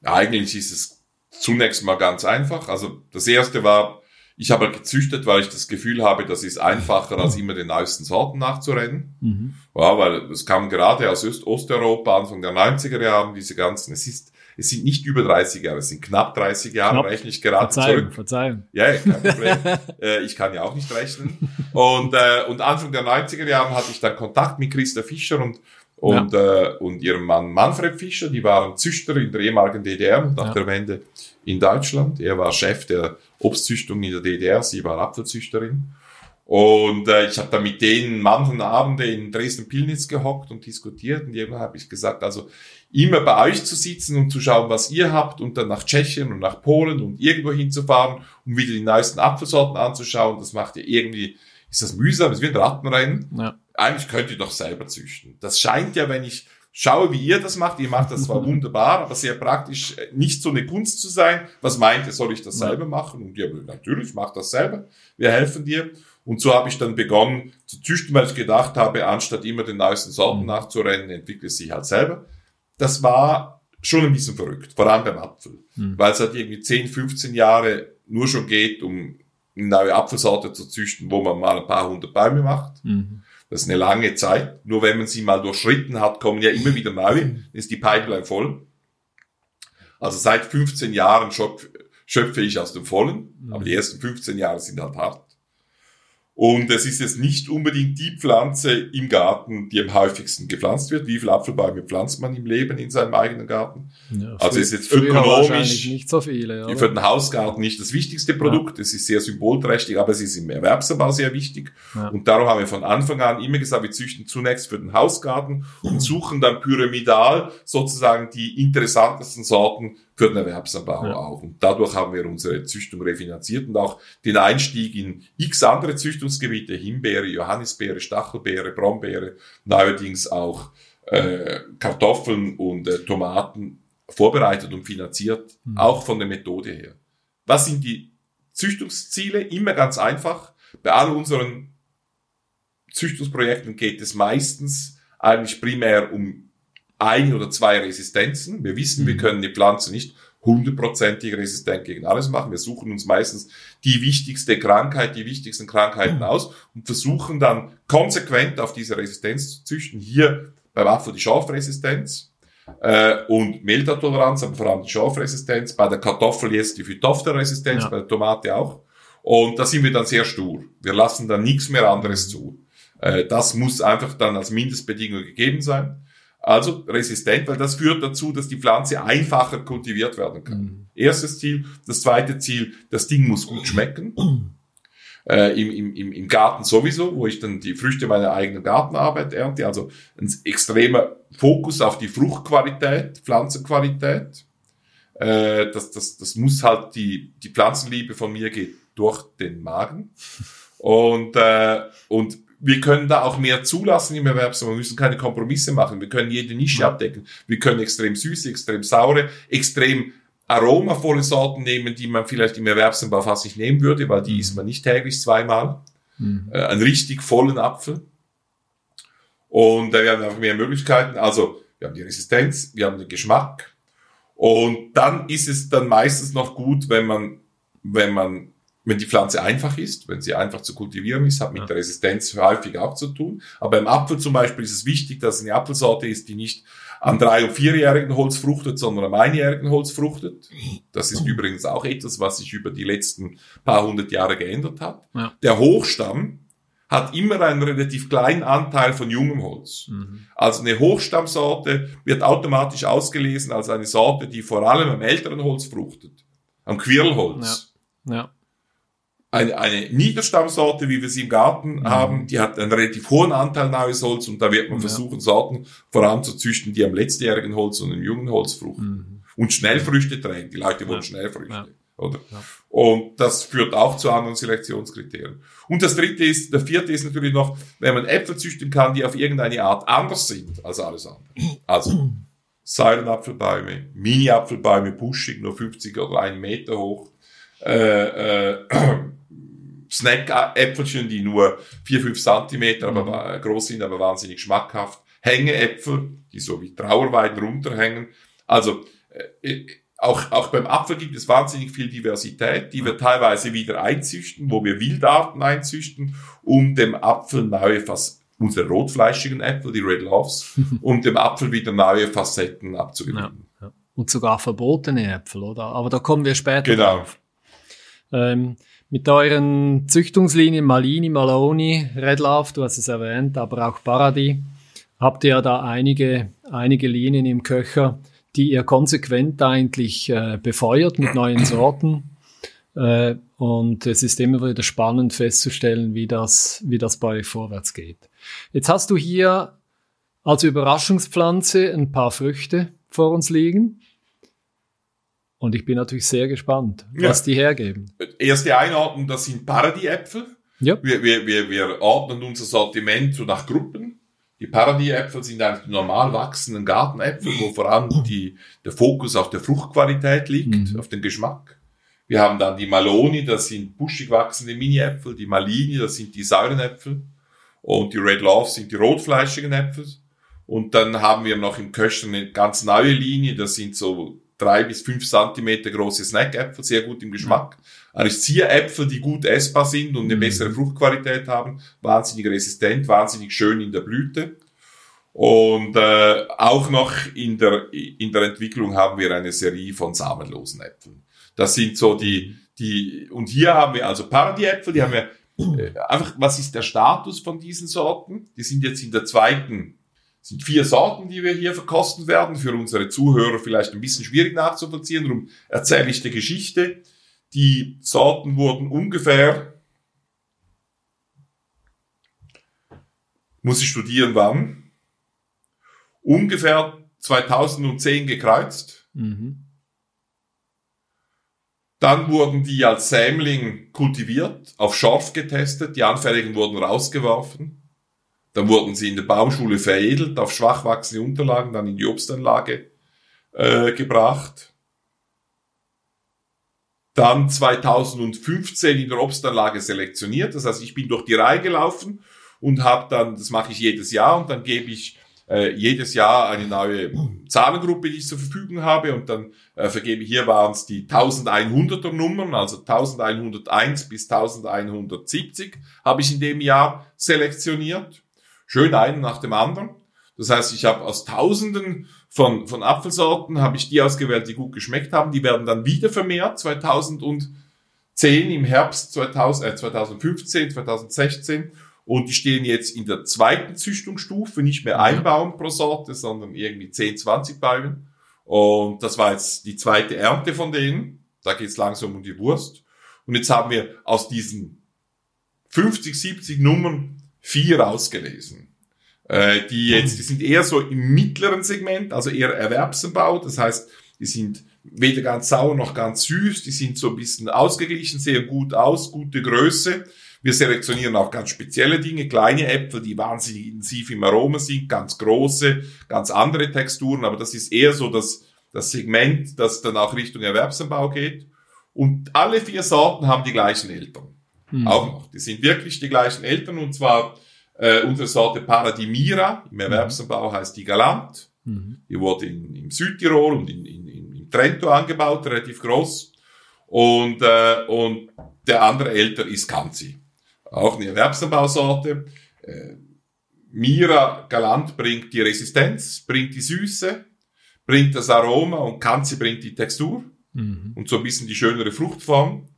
Eigentlich ist es zunächst mal ganz einfach. Also das erste war, ich habe gezüchtet, weil ich das Gefühl habe, das ist einfacher, als immer den neuesten Sorten nachzurennen. Mhm. Ja, weil es kam gerade aus Öst Osteuropa, Anfang der 90er Jahre, diese ganzen, es ist, es sind nicht über 30 Jahre, es sind knapp 30 Jahre, Knapp. rechne ich gerade Verzeihung, zurück. Verzeihung. Ja, ja, kein Problem. äh, ich kann ja auch nicht rechnen. Und, äh, und Anfang der 90er Jahre hatte ich dann Kontakt mit Christa Fischer und, und, äh, und ihrem Mann Manfred Fischer. Die waren Züchter in der ehemaligen DDR nach Ja. der Wende in Deutschland. Er war Chef der Obstzüchtung in der DDR, sie war Apfelzüchterin. Und äh, ich habe da mit denen manchen Abende in Dresden-Pillnitz gehockt und diskutiert. Und irgendwann habe ich gesagt, also immer bei euch zu sitzen und zu schauen, was ihr habt und dann nach Tschechien und nach Polen und irgendwo hinzufahren, um wieder die neuesten Apfelsorten anzuschauen, das macht ja irgendwie, ist das mühsam, es ist wie ein Rattenrennen. Ja. Eigentlich könnt ihr doch selber züchten. Das scheint ja, wenn ich schaue, wie ihr das macht, ihr macht das zwar wunderbar, aber sehr praktisch, äh, nicht so eine Kunst zu sein. Was meint ihr, soll ich das selber machen? Und ja, natürlich, mach das selber. Wir helfen dir. Und so habe ich dann begonnen zu züchten, weil ich gedacht habe, anstatt immer den neuesten Sorten Mhm. nachzurennen, entwickle ich sie halt selber. Das war schon ein bisschen verrückt, vor allem beim Apfel. Mhm. Weil es halt irgendwie 10, 15 Jahre nur schon geht, um eine neue Apfelsorte zu züchten, wo man mal ein paar hundert Bäume macht. Mhm. Das ist eine lange Zeit. Nur wenn man sie mal durchschritten hat, kommen ja immer wieder neue. Dann ist die Pipeline voll. Also seit 15 Jahren schöpf- schöpfe ich aus dem Vollen. Mhm. Aber die ersten 15 Jahre sind halt hart. Und es ist jetzt nicht unbedingt die Pflanze im Garten, die am häufigsten gepflanzt wird. Wie viele Apfelbäume pflanzt man im Leben in seinem eigenen Garten? Ja, Also ist jetzt ökonomisch- nicht so viele. Oder? Für den Hausgarten nicht das wichtigste Produkt. Es ist sehr symbolträchtig, aber es ist im Erwerbsanbau sehr wichtig. Ja. Und darum haben wir von Anfang an immer gesagt, wir züchten zunächst für den Hausgarten und suchen dann pyramidal sozusagen die interessantesten Sorten für den Erwerbsanbau Ja. auch. Und dadurch haben wir unsere Züchtung refinanziert und auch den Einstieg in x andere Züchtungsgebiete, Himbeere, Johannisbeere, Stachelbeere, Brombeere, neuerdings auch äh, Kartoffeln und äh, Tomaten vorbereitet und finanziert, Mhm. auch von der Methode her. Was sind die Züchtungsziele? Immer ganz einfach. Bei all unseren Züchtungsprojekten geht es meistens eigentlich primär um ein oder zwei Resistenzen. Wir wissen, wir Mhm. können die Pflanze nicht hundertprozentig resistent gegen alles machen. Wir suchen uns meistens die wichtigste Krankheit, die wichtigsten Krankheiten aus und versuchen dann konsequent auf diese Resistenz zu züchten. Hier beim Apfel die Schorfresistenz äh, und Mehltautoleranz, aber vor allem die Schorfresistenz. Bei der Kartoffel jetzt die Phytophthora-Resistenz, Ja. bei der Tomate auch. Und da sind wir dann sehr stur. Wir lassen dann nichts mehr anderes zu. Äh, das muss einfach dann als Mindestbedingung gegeben sein. Also resistent, weil das führt dazu, dass die Pflanze einfacher kultiviert werden kann. Mhm. Erstes Ziel. Das zweite Ziel, das Ding muss gut schmecken. Äh, im, im, im, Garten sowieso, wo ich dann die Früchte meiner eigenen Gartenarbeit ernte. Also ein extremer Fokus auf die Fruchtqualität, Pflanzenqualität. Äh, das, das, das muss halt die, die Pflanzenliebe von mir geht durch den Magen. Und, äh, und wir können da auch mehr zulassen im Erwerbsmarkt. Wir müssen keine Kompromisse machen. Wir können jede Nische Ja. abdecken. Wir können extrem süße, extrem saure, extrem aromavolle Sorten nehmen, die man vielleicht im Erwerbsanbau fast nicht nehmen würde, weil die isst man nicht täglich zweimal. Mhm. Äh, einen richtig vollen Apfel. Und äh, wir haben einfach mehr Möglichkeiten. Also wir haben die Resistenz, wir haben den Geschmack. Und dann ist es dann meistens noch gut, wenn man, wenn man, wenn die Pflanze einfach ist, wenn sie einfach zu kultivieren ist, hat mit Ja. der Resistenz häufig auch zu tun. Aber beim Apfel zum Beispiel ist es wichtig, dass es eine Apfelsorte ist, die nicht am drei- und vierjährigen Holz fruchtet, sondern am einjährigen Holz fruchtet. Das ist übrigens auch etwas, was sich über die letzten paar hundert Jahre geändert hat. Ja. Der Hochstamm hat immer einen relativ kleinen Anteil von jungem Holz. Mhm. Also eine Hochstammsorte wird automatisch ausgelesen als eine Sorte, die vor allem am älteren Holz fruchtet. Am Quirlholz. Ja. Eine, eine Niederstammsorte, wie wir sie im Garten Mhm. haben, die hat einen relativ hohen Anteil neues Holz und da wird man Ja. versuchen, Sorten voranzuzüchten, die am letztjährigen Holz und im jungen Holz fruchten. Mhm. Und Schnellfrüchte tragen. Die Leute wollen Ja. Schnellfrüchte. Ja. Oder? Und das führt auch zu anderen Selektionskriterien. Und das dritte ist, der vierte ist natürlich noch, wenn man Äpfel züchten kann, die auf irgendeine Art anders sind als alles andere. Also Säulenapfelbäume, Mini-Apfelbäume, buschig, nur 50 oder 1 Meter hoch, äh, äh, Snack-Äpfelchen, die nur 4, 5 Zentimeter aber, groß sind, aber wahnsinnig schmackhaft. Hängeäpfel, die so wie Trauerweiden runterhängen. Also äh, auch, auch beim Apfel gibt es wahnsinnig viel Diversität, die wir teilweise wieder einzüchten, wo wir Wildarten einzüchten, um dem Apfel neue Facetten, unsere rotfleischigen Äpfel, die Red Loves, um dem Apfel wieder neue Facetten abzugewinnen. Ja. Und sogar verbotene Äpfel, oder? Aber da kommen wir später Genau. drauf. Ähm, mit euren Züchtungslinien Malini, Maloney, Red Love, du hast es erwähnt, aber auch Paradis, habt ihr ja da einige, einige Linien im Köcher, die ihr konsequent eigentlich äh, befeuert mit neuen Sorten. Äh, und es ist immer wieder spannend festzustellen, wie das, wie das bei euch vorwärts geht. Jetzt hast du hier als Überraschungspflanze ein paar Früchte vor uns liegen. Und ich bin natürlich sehr gespannt, Ja. was die hergeben. Erste Einordnung, das sind Paradiesäpfel. Ja. Wir, wir, wir, wir ordnen unser Sortiment so nach Gruppen. Die Paradiesäpfel sind eigentlich die normal wachsenden Gartenäpfel, wo vor allem die, der Fokus auf der Fruchtqualität liegt, Mhm. auf den Geschmack. Wir haben dann die Maloni, das sind buschig wachsende Mini-Äpfel. Die Malini, das sind die Säurenäpfel. Und die Red Love sind die rotfleischigen Äpfel. Und dann haben wir noch im Köcher eine ganz neue Linie, das sind so drei bis fünf Zentimeter große Snackäpfel, sehr gut im Geschmack. Eigentlich Zieräpfel, die gut essbar sind und eine Mhm. bessere Fruchtqualität haben, wahnsinnig resistent, wahnsinnig schön in der Blüte. Und äh, auch noch in der, in der Entwicklung haben wir eine Serie von samenlosen Äpfeln. Das sind so die, die, und hier haben wir also Paradieäpfel, die haben wir äh, einfach, was ist der Status von diesen Sorten? Die sind jetzt in der zweiten, sind vier Sorten, die wir hier verkosten werden, für unsere Zuhörer vielleicht ein bisschen schwierig nachzuvollziehen, darum erzähle ich die Geschichte. Die Sorten wurden ungefähr, muss ich studieren wann, ungefähr 2010 gekreuzt. Mhm. Dann wurden die als Sämling kultiviert, auf Schorf getestet, die Anfälligen wurden rausgeworfen. Dann wurden sie in der Baumschule veredelt, auf schwach wachsende Unterlagen, dann in die Obstanlage äh, gebracht. Dann 2015 in der Obstanlage selektioniert. Das heißt, ich bin durch die Reihe gelaufen und habe dann, das mache ich jedes Jahr, und dann gebe ich äh, jedes Jahr eine neue Zahlengruppe, die ich zur Verfügung habe und dann äh, vergebe hier waren es die 1100er Nummern, also 1101 bis 1170 habe ich in dem Jahr selektioniert. Schön einen nach dem anderen. Das heißt, ich habe aus Tausenden von, von Apfelsorten habe ich die ausgewählt, die gut geschmeckt haben. Die werden dann wieder vermehrt 2010 im Herbst 2000, äh, 2015, 2016 und die stehen jetzt in der zweiten Züchtungsstufe, nicht mehr ein Baum pro Sorte, sondern irgendwie 10, 20 Bäume. Und das war jetzt die zweite Ernte von denen. Da geht's langsam um die Wurst. Und jetzt haben wir aus diesen 50, 70 Nummern vier ausgelesen. Äh, die jetzt, die sind eher so im mittleren Segment, also eher Erwerbsanbau. Das heißt, die sind weder ganz sauer noch ganz süß. Die sind so ein bisschen ausgeglichen, sehen gut aus, gute Größe. Wir selektionieren auch ganz spezielle Dinge, kleine Äpfel, die wahnsinnig intensiv im Aroma sind, ganz große, ganz andere Texturen, aber das ist eher so das, das Segment, das dann auch Richtung Erwerbsanbau geht. Und alle vier Sorten haben die gleichen Eltern. Mhm. Auch noch. Die sind wirklich die gleichen Eltern und zwar äh, unsere Sorte Paradimira, im Erwerbsanbau heißt die Galant. Mhm. Die wurde in, in Südtirol und in, in, in Trento angebaut, relativ groß. Und, äh, und der andere Eltern ist Kanzi auch eine Erwerbsanbausorte. Äh, Mira Galant bringt die Resistenz, bringt die Süße, bringt das Aroma und Kanzi bringt die Textur mhm. und so ein bisschen die schönere Fruchtform.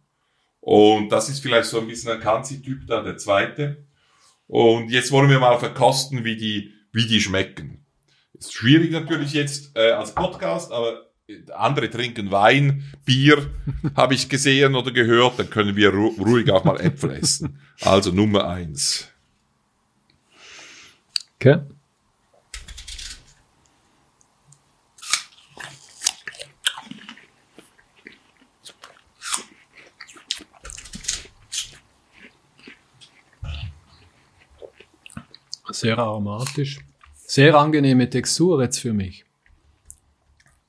Und das ist vielleicht so ein bisschen ein Kanzi-Typ da, der zweite. Und jetzt wollen wir mal verkosten, wie die, wie die schmecken. Ist schwierig natürlich jetzt äh, als Podcast, aber andere trinken Wein, Bier, habe ich gesehen oder gehört, dann können wir ru ruhig auch mal Äpfel essen. Also Nummer eins. Okay. Sehr aromatisch. Sehr angenehme Textur jetzt für mich.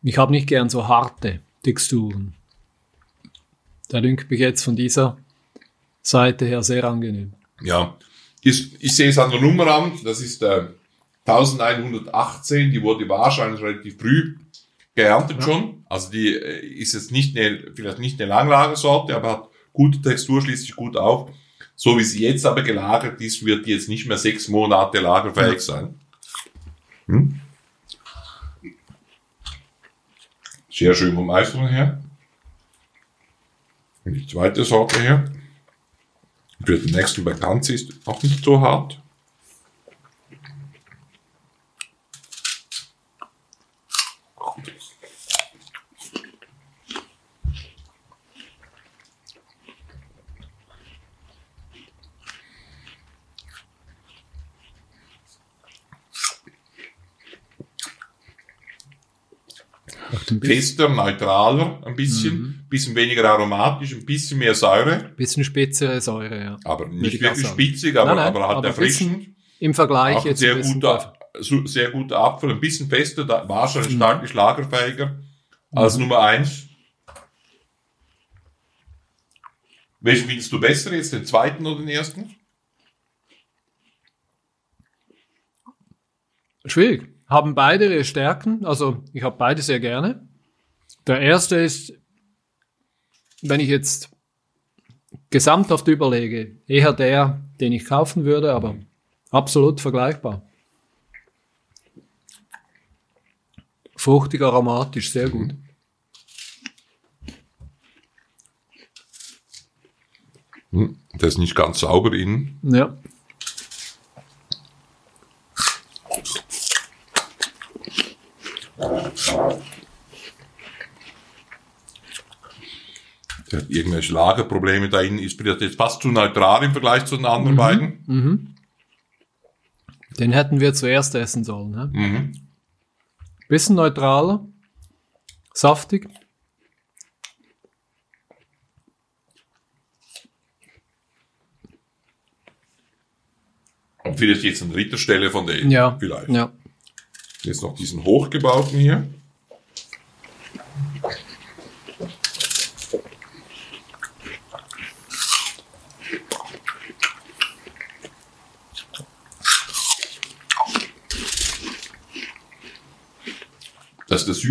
Ich habe nicht gern so harte Texturen. Da dünkt mich jetzt von dieser Seite her sehr angenehm. Ja, ich, ich sehe es an der Nummer an. Das ist äh, 1118. Die wurde wahrscheinlich relativ früh geerntet ja. schon. Also die äh, ist jetzt nicht eine, vielleicht nicht eine Langlagersorte, aber hat gute Textur, schließt sich gut auf. So wie sie jetzt aber gelagert ist, wird die jetzt nicht mehr sechs Monate lagerfähig sein. Hm? Sehr schön vom Eisern her. Und die zweite Sorte her. Für den nächsten bei Kanzi ist auch nicht so hart. Fester, neutraler, ein bisschen, mhm. bisschen weniger aromatisch, ein bisschen mehr Säure. Bisschen spitzere Säure, ja. Aber nicht wirklich spitzig, aber, nein, nein, aber halt aber erfrischend. Im Vergleich Auch jetzt sehr guter, sehr guter Apfel, ein bisschen fester, wahrscheinlich mhm. stark lagerfähiger als mhm. Nummer eins. Welchen findest du besser jetzt, den zweiten oder den ersten? Schwierig. Haben beide ihre Stärken. Also ich habe beide sehr gerne. Der erste ist, wenn ich jetzt gesamthaft überlege, eher der, den ich kaufen würde, aber absolut vergleichbar. Fruchtig, aromatisch, sehr gut. Hm, der ist nicht ganz sauber innen. Ja. Der hat irgendwelche Lagerprobleme da innen. Ist jetzt fast zu neutral im Vergleich zu den anderen beiden. Mhm. Den hätten wir zuerst essen sollen. Ne? Mhm. Bisschen neutraler. Saftig. Und vielleicht jetzt eine Ritterstelle von denen. Ja. Vielleicht. Ja. Jetzt noch diesen hochgebauten hier. Das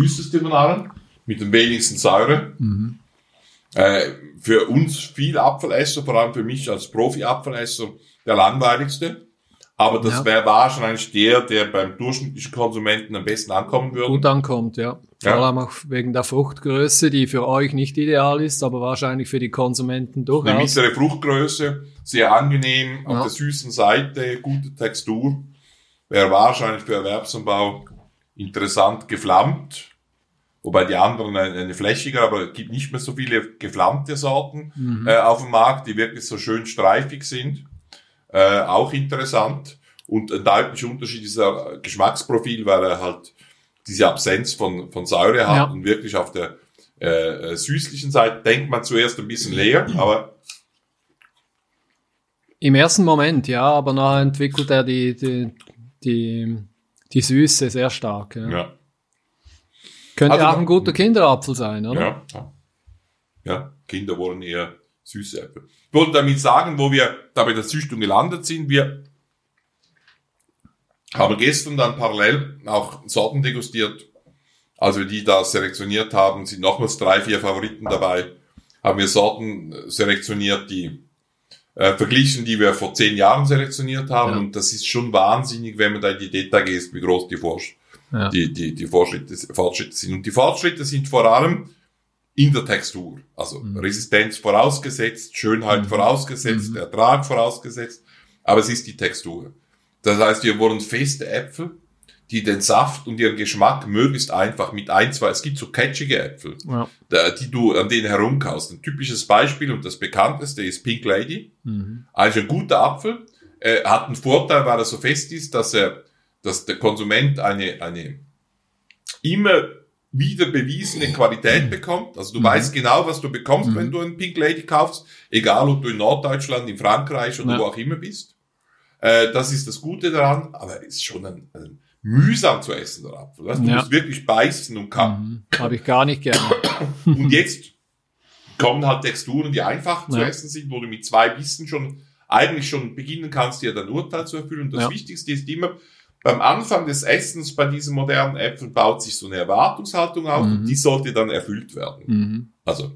allen, mit dem wenigsten Säure. Äh, für uns viel Apfelesser, vor allem für mich als Profi-Apfelesser, der langweiligste. Aber das Ja. wäre wahrscheinlich der, der beim durchschnittlichen Konsumenten am besten ankommen würde. Gut ankommt, ja. Vor Ja. allem auch wegen der Fruchtgröße, die für euch nicht ideal ist, aber wahrscheinlich für die Konsumenten Eine durchaus. mittlere Fruchtgröße, sehr angenehm, Ja. auf der süßen Seite, gute Textur. Wäre wahrscheinlich für Erwerbsanbau interessant geflammt. Wobei die anderen eine, eine flächige, aber es gibt nicht mehr so viele geflammte Sorten Mhm. äh, auf dem Markt, die wirklich so schön streifig sind. Äh, auch interessant. Und ein deutlicher Unterschied dieser Geschmacksprofil, weil er halt diese Absenz von, von Säure hat Ja. und wirklich auf der äh, äh, süßlichen Seite denkt man zuerst ein bisschen leer, aber Im ersten Moment, ja, aber nachher entwickelt er die, die, die, die Süße sehr stark. Ja. ja. Könnte Also- auch ein guter Kinderapfel sein, oder? Ja, ja. Kinder wollen eher süße Äpfel. Ich wollte damit sagen, wo wir da bei der Züchtung gelandet sind, wir haben gestern dann parallel auch Sorten degustiert. Als wir die da selektioniert haben, sind nochmals drei, vier Favoriten dabei. Haben wir Sorten äh, selektioniert, die äh, verglichen, die wir vor zehn Jahren selektioniert haben. Ja. Und das ist schon wahnsinnig, wenn man da in die Detail geht, wie groß die, Forsch Ja. die, die, die Fortschritte, Fortschritte sind. Und die Fortschritte sind vor allem in der Textur. Also Resistenz vorausgesetzt, Schönheit vorausgesetzt, Ertrag vorausgesetzt, aber es ist die Textur. Das heißt, wir wollen feste Äpfel, die den Saft und ihren Geschmack möglichst einfach mit ein, zwei, es gibt so catchige Äpfel, Ja. die du an denen herumkaust. Ein typisches Beispiel und das bekannteste ist Pink Lady. Mhm. Eigentlich ein guter Apfel, äh, hat einen Vorteil, weil er so fest ist, dass er, dass der Konsument eine, eine immer wieder bewiesene Qualität bekommt. Also du weißt genau, was du bekommst, wenn du einen Pink Lady kaufst, egal ob du in Norddeutschland, in Frankreich oder Ja. wo auch immer bist. Äh, das ist das Gute daran, aber er ist schon ein, ein mühsam zu essen, der Apfel. Weißt, du Ja. musst wirklich beißen und kauen. Mhm. Habe ich gar nicht gerne. Und jetzt kommen halt Texturen, die einfach zu Ja. essen sind, wo du mit zwei Bissen schon eigentlich schon beginnen kannst, dir dein Urteil zu erfüllen. Und das. Wichtigste ist immer, beim Anfang des Essens bei diesen modernen Äpfeln baut sich so eine Erwartungshaltung auf Mhm. und die sollte dann erfüllt werden. Mhm. Also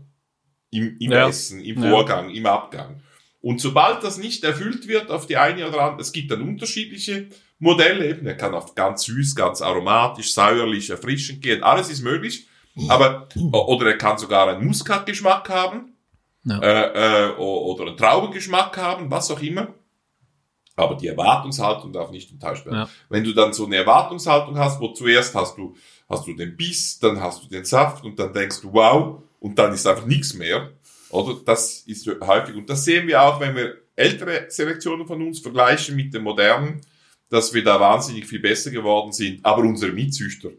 im, im Ja. Essen, im Ja. Vorgang, im Abgang. Und sobald das nicht erfüllt wird auf die eine oder andere, es gibt dann unterschiedliche Modelle, eben, der kann auf ganz süß, ganz aromatisch, säuerlich, erfrischend gehen, alles ist möglich. Aber, oder er kann sogar einen Muskatgeschmack haben, Ja. äh, äh, oder einen Traubengeschmack haben, was auch immer. Aber die Erwartungshaltung darf nicht enttäuscht werden. Ja. Wenn du dann so eine Erwartungshaltung hast, wo zuerst hast du, hast du den Biss, dann hast du den Saft und dann denkst du, wow, und dann ist einfach nichts mehr. Oder das ist häufig. Und das sehen wir auch, wenn wir ältere Selektionen von uns vergleichen mit den modernen, dass wir da wahnsinnig viel besser geworden sind. Aber unsere Mitzüchter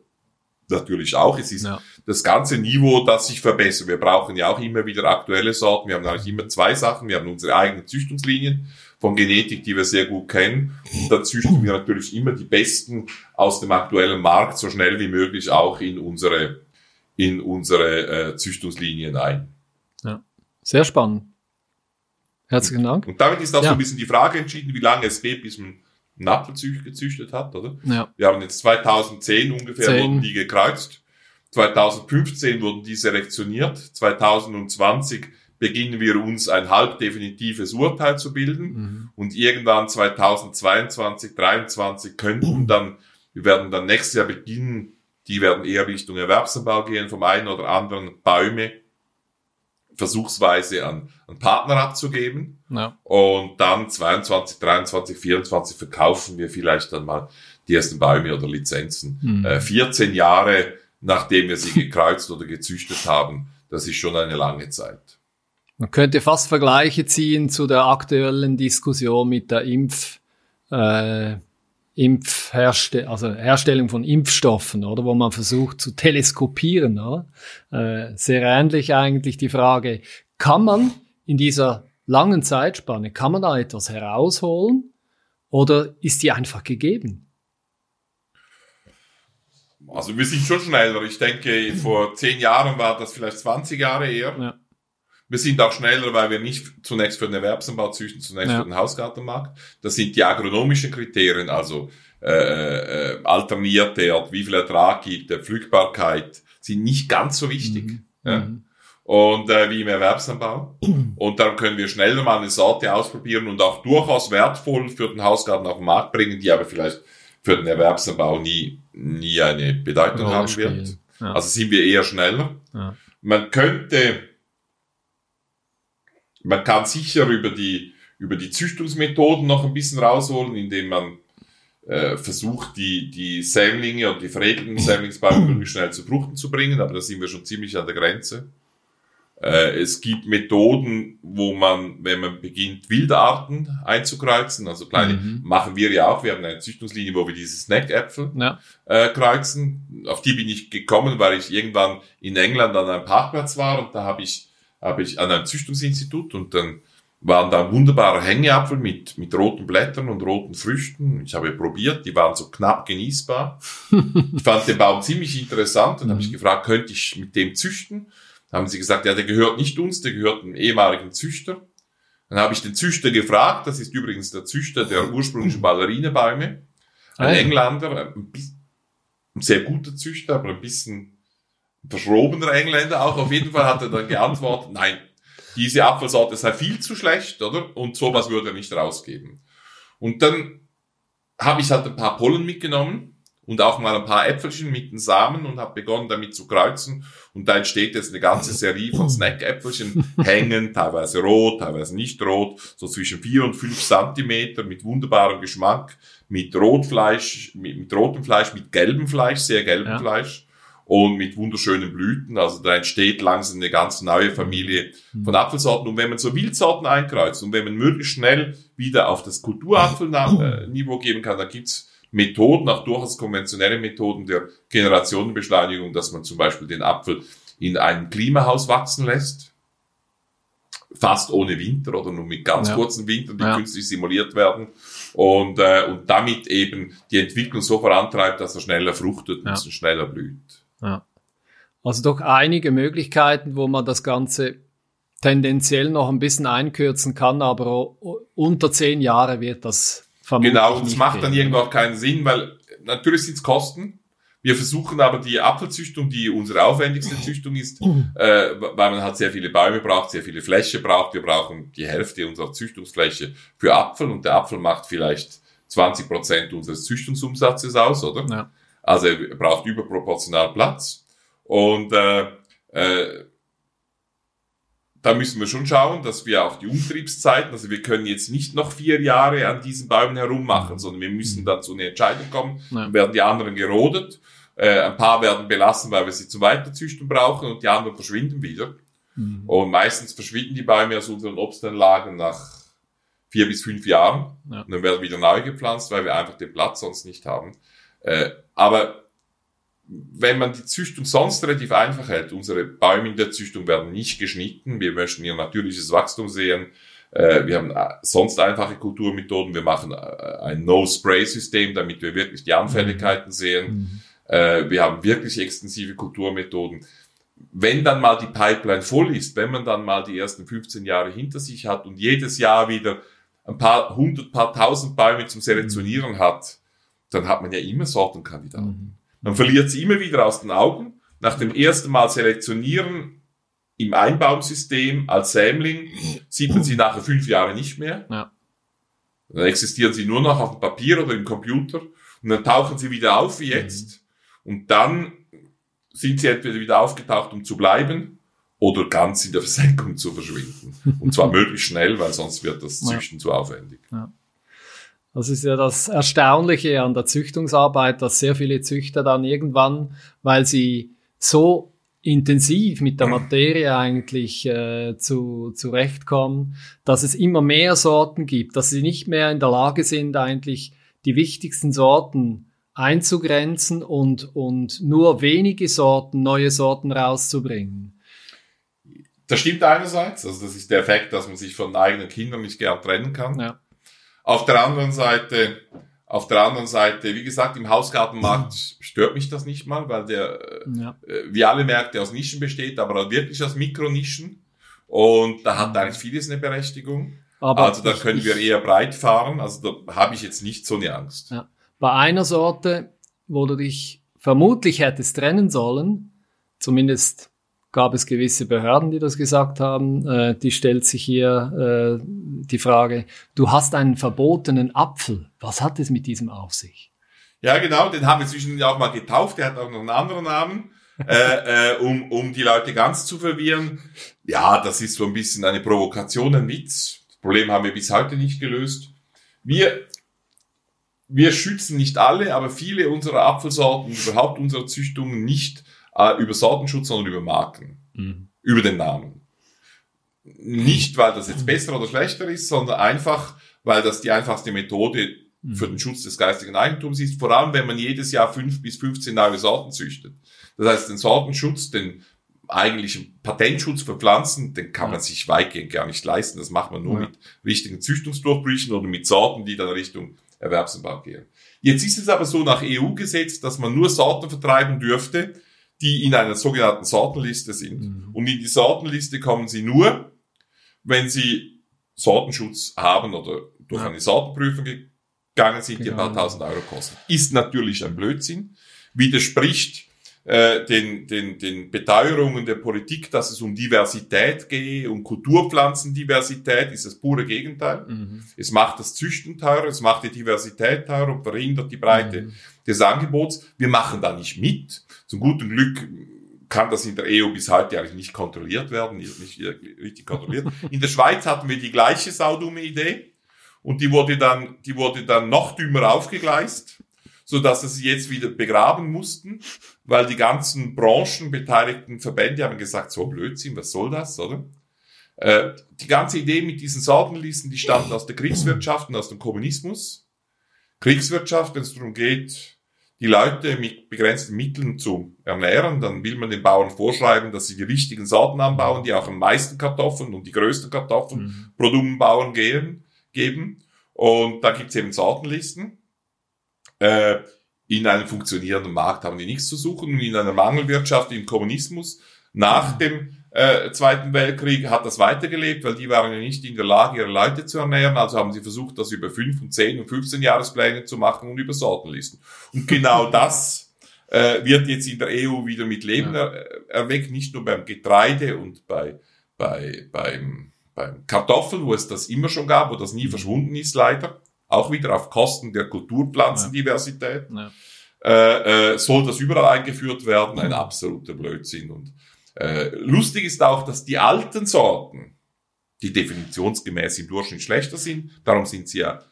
natürlich auch. Es ist Ja. das ganze Niveau, das sich verbessert. Wir brauchen ja auch immer wieder aktuelle Sorten. Wir haben eigentlich immer zwei Sachen. Wir haben unsere eigenen Züchtungslinien von Genetik, die wir sehr gut kennen. Und dann züchten wir natürlich immer die besten aus dem aktuellen Markt so schnell wie möglich auch in unsere, in unsere äh, Züchtungslinien ein. Sehr spannend. Herzlichen Dank. Und damit ist auch Ja. so ein bisschen die Frage entschieden, wie lange es geht, bis man einen Apfel züch- gezüchtet hat, oder? Ja. Wir haben jetzt 2010 ungefähr Zehn. wurden die gekreuzt. 2015 wurden die selektioniert. 2020 beginnen wir uns ein halb definitives Urteil zu bilden. Mhm. Und irgendwann 2022, 2023 könnten dann, wir werden dann nächstes Jahr beginnen, die werden eher Richtung Erwerbsanbau gehen, vom einen oder anderen Bäume versuchsweise an, an Partner abzugeben. Ja. Und dann 22, 23, 24 verkaufen wir vielleicht dann mal die ersten Bäume oder Lizenzen. Mhm. Äh, 14 Jahre, nachdem wir sie gekreuzt oder gezüchtet haben, das ist schon eine lange Zeit. Man könnte fast Vergleiche ziehen zu der aktuellen Diskussion mit der Impf, äh, Impfherste also Herstellung von Impfstoffen, oder, wo man versucht zu teleskopieren, oder? Äh, sehr ähnlich eigentlich die Frage, kann man in dieser langen Zeitspanne, kann man da etwas herausholen oder ist die einfach gegeben? Also wir sind schon schneller. Ich denke, vor zehn Jahren war das vielleicht 20 Jahre eher. Ja. Wir sind auch schneller, weil wir nicht zunächst für den Erwerbsanbau züchten, zunächst Ja. für den Hausgartenmarkt. Das sind die agronomischen Kriterien, also äh, äh, alternierte Art, wie viel Ertrag gibt, der Pflückbarkeit, sind nicht ganz so wichtig. Ja. Mhm. Und äh, wie im Erwerbsanbau. Und dann können wir schneller mal eine Sorte ausprobieren und auch durchaus wertvoll für den Hausgarten auf den Markt bringen, die aber vielleicht für den Erwerbsanbau nie, nie eine Bedeutung Rolle haben spielen. wird. Ja. Also sind wir eher schneller. Ja. Man könnte, man kann sicher über die, über die Züchtungsmethoden noch ein bisschen rausholen, indem man äh, versucht, die, die Sämlinge und die veredelten Sämlingsbäume möglichst schnell zu Fruchten zu bringen, aber da sind wir schon ziemlich an der Grenze. Äh, es gibt Methoden, wo man, wenn man beginnt, Wildarten einzukreuzen, also kleine, Mhm. machen wir ja auch, wir haben eine Züchtungslinie, wo wir diese Snackäpfel Ja. äh, kreuzen. Auf die bin ich gekommen, weil ich irgendwann in England an einem Parkplatz war und da habe ich, habe ich an einem Züchtungsinstitut und dann waren da ein wunderbarer Hängeapfel mit, mit roten Blättern und roten Früchten. Ich habe probiert, die waren so knapp genießbar. ich fand den Baum ziemlich interessant und habe ich gefragt, könnte ich mit dem züchten? Dann haben sie gesagt, ja, der gehört nicht uns, der gehört einem ehemaligen Züchter. Dann habe ich den Züchter gefragt, das ist übrigens der Züchter der ursprünglichen Ballerinebäume, ein Ah. Engländer, ein, ein sehr guter Züchter, aber ein bisschen verschrobener Engländer auch. Auf jeden Fall hat er dann geantwortet, nein, diese Apfelsorte sei viel zu schlecht, oder? Und sowas würde er nicht rausgeben. Und dann habe ich halt ein paar Pollen mitgenommen und auch mal ein paar Äpfelchen mit den Samen und habe begonnen damit zu kreuzen. Und da entsteht jetzt eine ganze Serie von Snackäpfelchen, hängen, teilweise rot, teilweise nicht rot, so zwischen vier und fünf Zentimeter mit wunderbarem Geschmack, mit Rotfleisch, mit, mit rotem Fleisch, mit gelbem Fleisch, sehr gelbem Ja. Fleisch und mit wunderschönen Blüten. Also da entsteht langsam eine ganz neue Familie von Apfelsorten. Und wenn man so Wildsorten einkreuzt und wenn man möglichst schnell wieder auf das Kulturapfelniveau geben kann, dann gibt's Methoden, auch durchaus konventionelle Methoden der Generationenbeschleunigung, dass man zum Beispiel den Apfel in einem Klimahaus wachsen lässt, fast ohne Winter oder nur mit ganz Ja. kurzen Wintern, die Ja. künstlich simuliert werden und, äh, und damit eben die Entwicklung so vorantreibt, dass er schneller fruchtet Ja. und schneller blüht. Ja. Also doch einige Möglichkeiten, wo man das Ganze tendenziell noch ein bisschen einkürzen kann, aber unter zehn Jahre wird das vermutlich Genau, und es nicht macht dann gehen. irgendwo auch keinen Sinn, weil natürlich sind es Kosten. Wir versuchen aber die Apfelzüchtung, die unsere aufwendigste Züchtung ist, äh, weil man halt sehr viele Bäume braucht, sehr viele Fläche braucht. Wir brauchen die Hälfte unserer Züchtungsfläche für Apfel und der Apfel macht vielleicht 20 Prozent unseres Züchtungsumsatzes aus, oder? Ja. Also er braucht überproportional Platz. Und äh, äh, da müssen wir schon schauen, dass wir auch die Umtriebszeiten, also wir können jetzt nicht noch vier Jahre an diesen Bäumen herummachen, sondern wir müssen dann zu einer Entscheidung kommen. Ja. Dann werden die anderen gerodet, äh, ein paar werden belassen, weil wir sie zum Weiterzüchten brauchen und die anderen verschwinden wieder. Mhm. Und meistens verschwinden die Bäume aus unseren Obstanlagen nach vier bis fünf Jahren. Ja. Und dann werden wieder neu gepflanzt, weil wir einfach den Platz sonst nicht haben. Äh, aber wenn man die Züchtung sonst relativ einfach hält, unsere Bäume in der Züchtung werden nicht geschnitten, wir möchten ihr natürliches Wachstum sehen, äh, wir haben äh, sonst einfache Kulturmethoden, wir machen ein No-Spray-System, damit wir wirklich die Anfälligkeiten sehen, Mhm. äh, wir haben wirklich extensive Kulturmethoden. Wenn dann mal die Pipeline voll ist, wenn man dann mal die ersten 15 Jahre hinter sich hat und jedes Jahr wieder ein paar hundert, paar tausend Bäume zum Selektionieren hat, dann hat man ja immer Sortenkandidaten. Mhm. Man verliert sie immer wieder aus den Augen. Nach dem ersten Mal selektionieren im Einbaumsystem als Sämling sieht man sie nachher fünf Jahre nicht mehr. Ja. Dann existieren sie nur noch auf dem Papier oder im Computer und dann tauchen sie wieder auf wie jetzt. Und dann sind sie entweder wieder aufgetaucht, um zu bleiben, oder ganz in der Versenkung zu verschwinden. Und zwar möglichst schnell, weil sonst wird das Züchten ja. zu aufwendig. Ja. Das ist ja das Erstaunliche an der Züchtungsarbeit, dass sehr viele Züchter dann irgendwann, weil sie so intensiv mit der Materie eigentlich äh, zu, zurechtkommen, dass es immer mehr Sorten gibt, dass sie nicht mehr in der Lage sind, eigentlich die wichtigsten Sorten einzugrenzen und, und nur wenige Sorten, neue Sorten rauszubringen. Das stimmt einerseits, also das ist der Effekt, dass man sich von eigenen Kindern nicht gern trennen kann. Ja. Auf der anderen Seite, auf der anderen Seite, wie gesagt, im Hausgartenmarkt stört mich das nicht mal, weil der, ja. äh, wie alle Märkte aus Nischen besteht, aber wirklich aus Mikronischen. Und da hat eigentlich vieles eine Berechtigung. Aber also da können wir eher breit fahren. Also da habe ich jetzt nicht so eine Angst. Ja. Bei einer Sorte, wo du dich vermutlich hättest trennen sollen, zumindest gab es gewisse Behörden, die das gesagt haben. Äh, die stellt sich hier äh, die Frage, du hast einen verbotenen Apfel. Was hat es mit diesem auf sich? Ja, genau, den haben wir zwischendurch auch mal getauft. Der hat auch noch einen anderen Namen, äh, äh, um, um die Leute ganz zu verwirren. Ja, das ist so ein bisschen eine Provokation, ein Witz. Das Problem haben wir bis heute nicht gelöst. Wir, wir schützen nicht alle, aber viele unserer Apfelsorten, überhaupt unserer Züchtungen nicht äh, über Sortenschutz, sondern über Marken. Mhm. Über den Namen. Nicht, weil das jetzt besser oder schlechter ist, sondern einfach, weil das die einfachste Methode mhm. für den Schutz des geistigen Eigentums ist. Vor allem, wenn man jedes Jahr fünf bis 15 neue Sorten züchtet. Das heißt, den Sortenschutz, den eigentlichen Patentschutz für Pflanzen, den kann man sich weitgehend gar nicht leisten. Das macht man nur ja. mit richtigen Züchtungsdurchbrüchen oder mit Sorten, die dann Richtung Erwerbsanbau gehen. Jetzt ist es aber so nach EU-Gesetz, dass man nur Sorten vertreiben dürfte, die in einer sogenannten Sortenliste sind. Mhm. Und in die Sortenliste kommen sie nur, wenn sie Sortenschutz haben oder durch ja. eine Sortenprüfung gegangen sind, genau. die ein paar genau. tausend Euro kosten. Ist natürlich ein Blödsinn, widerspricht äh, den, den, den Beteuerungen der Politik, dass es um Diversität gehe, um Kulturpflanzendiversität, ist das pure Gegenteil. Mhm. Es macht das Züchten teurer, es macht die Diversität teurer und verhindert die Breite mhm. des Angebots. Wir machen da nicht mit. Zum guten Glück kann das in der EU bis heute eigentlich nicht kontrolliert werden, nicht richtig kontrolliert. In der Schweiz hatten wir die gleiche saudumme Idee und die wurde dann, die wurde dann noch dümmer aufgegleist so dass sie jetzt wieder begraben mussten, weil die ganzen branchenbeteiligten Verbände haben gesagt, so Blödsinn, was soll das, oder? Äh, die ganze Idee mit diesen Sortenlisten, die stammt aus der Kriegswirtschaft und aus dem Kommunismus. Kriegswirtschaft, wenn es darum geht, die Leute mit begrenzten Mitteln zu ernähren, dann will man den Bauern vorschreiben, dass sie die richtigen Sorten anbauen, die auch am meisten Kartoffeln und die größten Kartoffeln mhm. pro dummen Bauern geben, geben. Und da gibt's eben Sortenlisten. Äh, in einem funktionierenden Markt haben die nichts zu suchen. Und in einer Mangelwirtschaft, im Kommunismus, nach dem äh, Zweiten Weltkrieg hat das weitergelebt, weil die waren ja nicht in der Lage, ihre Leute zu ernähren. Also haben sie versucht, das über 5 und 10 und 15 Jahrespläne zu machen und über Sortenlisten. Und genau das äh, wird jetzt in der EU wieder mit Leben ja. er, erweckt, nicht nur beim Getreide und bei, bei, beim, beim Kartoffeln, wo es das immer schon gab, wo das nie mhm. verschwunden ist, leider auch wieder auf Kosten der Kulturpflanzendiversität. Ja. Äh, äh, soll das überall eingeführt werden? Ein absoluter Blödsinn. Und äh, lustig ist auch, dass die alten Sorten, die definitionsgemäß im Durchschnitt schlechter sind, darum sind sie ja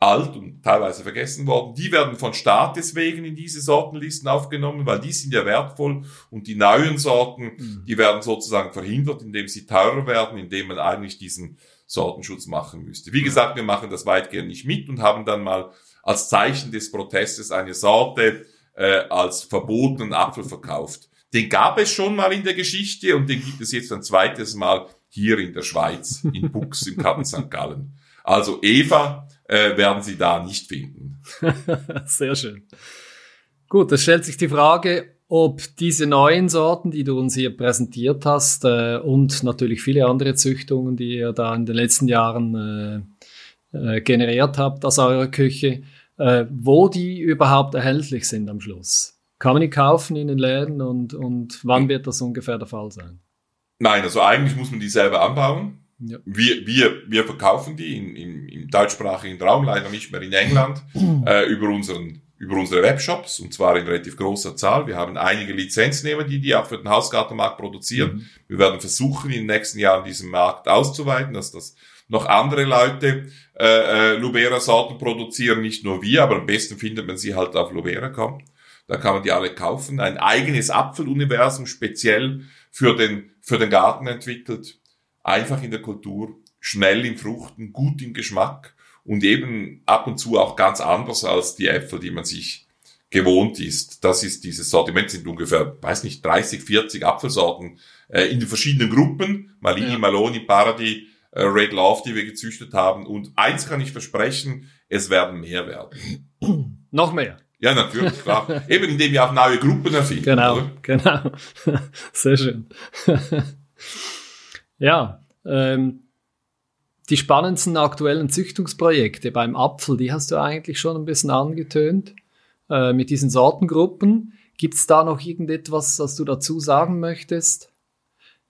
alt und teilweise vergessen worden, die werden von Staat deswegen in diese Sortenlisten aufgenommen, weil die sind ja wertvoll und die neuen Sorten, mhm. die werden sozusagen verhindert, indem sie teurer werden, indem man eigentlich diesen Sortenschutz machen müsste. Wie gesagt, wir machen das weitgehend nicht mit und haben dann mal als Zeichen des Protestes eine Sorte äh, als verbotenen Apfel verkauft. Den gab es schon mal in der Geschichte und den gibt es jetzt ein zweites Mal hier in der Schweiz, in Bux im Karten St. Gallen. Also Eva äh, werden Sie da nicht finden. Sehr schön. Gut, es stellt sich die Frage, ob diese neuen Sorten, die du uns hier präsentiert hast, äh, und natürlich viele andere Züchtungen, die ihr da in den letzten Jahren äh, äh, generiert habt aus eurer Küche, äh, wo die überhaupt erhältlich sind am Schluss. Kann man die kaufen in den Läden und, und wann wird das ungefähr der Fall sein? Nein, also eigentlich muss man die selber anbauen. Ja. Wir, wir, wir verkaufen die in, in, im deutschsprachigen Raum, leider nicht mehr in England, äh, über unseren über unsere Webshops und zwar in relativ großer Zahl. Wir haben einige Lizenznehmer, die die auch für den Hausgartenmarkt produzieren. Mhm. Wir werden versuchen, in den nächsten Jahren diesen Markt auszuweiten, dass das noch andere Leute äh, äh, Lubera-Sorten produzieren, nicht nur wir, aber am besten findet man sie halt auf Lubera.com. Da kann man die alle kaufen. Ein eigenes Apfeluniversum speziell für den, für den Garten entwickelt. Einfach in der Kultur, schnell im Fruchten, gut im Geschmack und eben ab und zu auch ganz anders als die Äpfel, die man sich gewohnt ist. Das ist dieses Sortiment, sind ungefähr, weiß nicht, 30, 40 Apfelsorten äh, in den verschiedenen Gruppen. Malini, ja. Maloni, Paradi, äh, Red Love, die wir gezüchtet haben. Und eins kann ich versprechen, es werden mehr werden. Noch mehr. Ja, natürlich, klar. Eben indem wir auch neue Gruppen erfinden. Genau, oder? genau. Sehr schön. ja, ähm, die spannendsten aktuellen Züchtungsprojekte beim Apfel, die hast du eigentlich schon ein bisschen angetönt äh, mit diesen Sortengruppen. Gibt es da noch irgendetwas, was du dazu sagen möchtest?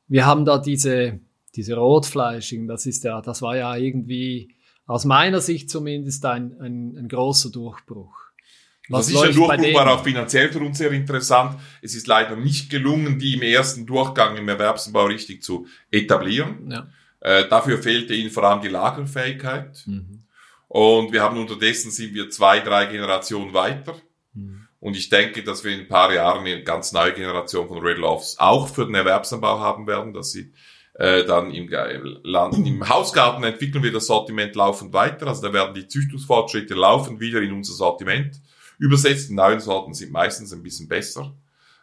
Wir haben da diese, diese Rotfleischigen, das ist ja, das war ja irgendwie aus meiner Sicht zumindest ein, ein, ein großer Durchbruch. Was das ist ein Durchbruch war auch finanziell für uns sehr interessant. Es ist leider nicht gelungen, die im ersten Durchgang im Erwerbsbau richtig zu etablieren. Ja. Äh, dafür fehlte ihnen vor allem die Lagerfähigkeit. Mhm. Und wir haben unterdessen sind wir zwei, drei Generationen weiter. Mhm. Und ich denke, dass wir in ein paar Jahren eine ganz neue Generation von Red Loves auch für den Erwerbsanbau haben werden, dass sie äh, dann im, Land, im Hausgarten entwickeln wir das Sortiment laufend weiter. Also da werden die Züchtungsfortschritte laufen wieder in unser Sortiment übersetzt. Sorten sind meistens ein bisschen besser.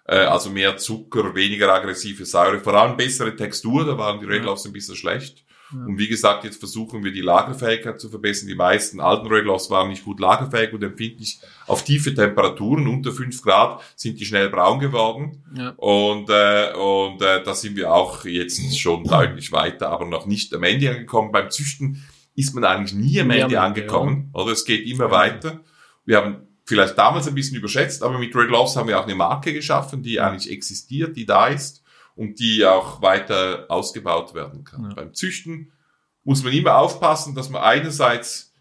Äh, also mehr Zucker, weniger aggressive Säure, vor allem bessere Textur, da waren die Red Loves ein bisschen schlecht. Ja. Und wie gesagt, jetzt versuchen wir die Lagerfähigkeit zu verbessern. Die meisten alten Red Loves waren nicht gut lagerfähig und empfindlich auf tiefe Temperaturen. Unter fünf Grad sind die schnell braun geworden. Ja. Und, äh, und äh, da sind wir auch jetzt schon deutlich weiter, aber noch nicht am Ende angekommen. Beim Züchten ist man eigentlich nie am Ende angekommen. Ja. Oder es geht immer weiter. Wir haben vielleicht damals ein bisschen überschätzt, aber mit Red Loves haben wir auch eine Marke geschaffen, die eigentlich existiert, die da ist und die auch weiter ausgebaut werden kann. Ja. Beim Züchten muss man immer aufpassen, dass man einerseits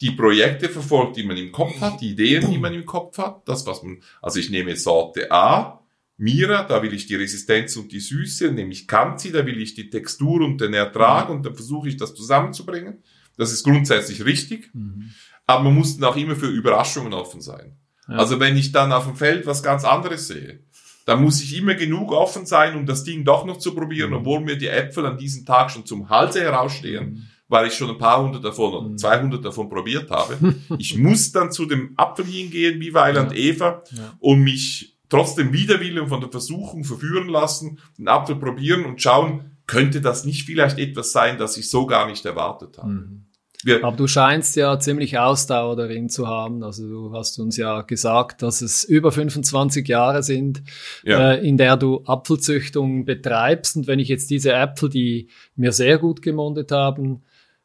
die Projekte verfolgt, die man im Kopf hat, die Ideen, die man im Kopf hat, das, was man, also ich nehme Sorte A, Mira, da will ich die Resistenz und die Süße, nehme ich Kanzi, da will ich die Textur und den Ertrag und dann versuche ich das zusammenzubringen. Das ist grundsätzlich richtig. Mhm aber man muss dann auch immer für Überraschungen offen sein. Ja. Also wenn ich dann auf dem Feld was ganz anderes sehe, dann muss ich immer genug offen sein, um das Ding doch noch zu probieren, mhm. obwohl mir die Äpfel an diesem Tag schon zum Halse herausstehen, mhm. weil ich schon ein paar hundert davon oder 200 mhm. davon probiert habe. ich muss dann zu dem Apfel hingehen, wie Weiland ja. Eva, ja. und mich trotzdem widerwillen von der Versuchung verführen lassen, den Apfel probieren und schauen, könnte das nicht vielleicht etwas sein, das ich so gar nicht erwartet habe. Mhm. Wir Aber du scheinst ja ziemlich Ausdauer darin zu haben. Also du hast uns ja gesagt, dass es über 25 Jahre sind, ja. äh, in der du Apfelzüchtung betreibst. Und wenn ich jetzt diese Äpfel, die mir sehr gut gemundet haben,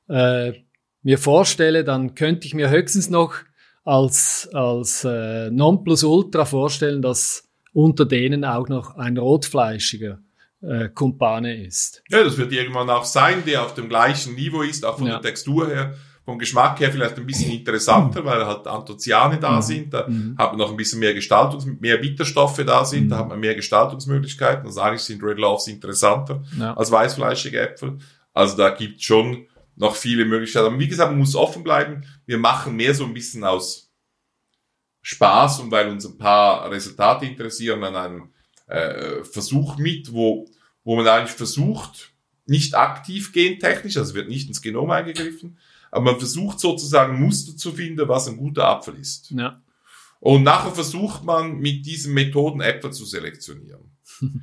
äh, mir vorstelle, dann könnte ich mir höchstens noch als, als äh, Nonplusultra vorstellen, dass unter denen auch noch ein rotfleischiger äh, Kumpane ist. Ja, das wird irgendwann auch sein, der auf dem gleichen Niveau ist, auch von ja. der Textur her, vom Geschmack her vielleicht ein bisschen interessanter, weil halt Anthocyane da mhm. sind, da mhm. hat man noch ein bisschen mehr Gestaltungs, mehr Bitterstoffe da sind, mhm. da hat man mehr Gestaltungsmöglichkeiten. Also eigentlich sind Red Loves interessanter ja. als weißfleischige Äpfel. Also da gibt schon noch viele Möglichkeiten. Aber wie gesagt, man muss offen bleiben. Wir machen mehr so ein bisschen aus Spaß und weil uns ein paar Resultate interessieren an einem äh, Versuch mit, wo, wo man eigentlich versucht, nicht aktiv gentechnisch, also wird nicht ins Genom eingegriffen, aber man versucht sozusagen Muster zu finden, was ein guter Apfel ist. Ja. Und nachher versucht man mit diesen Methoden Äpfel zu selektionieren.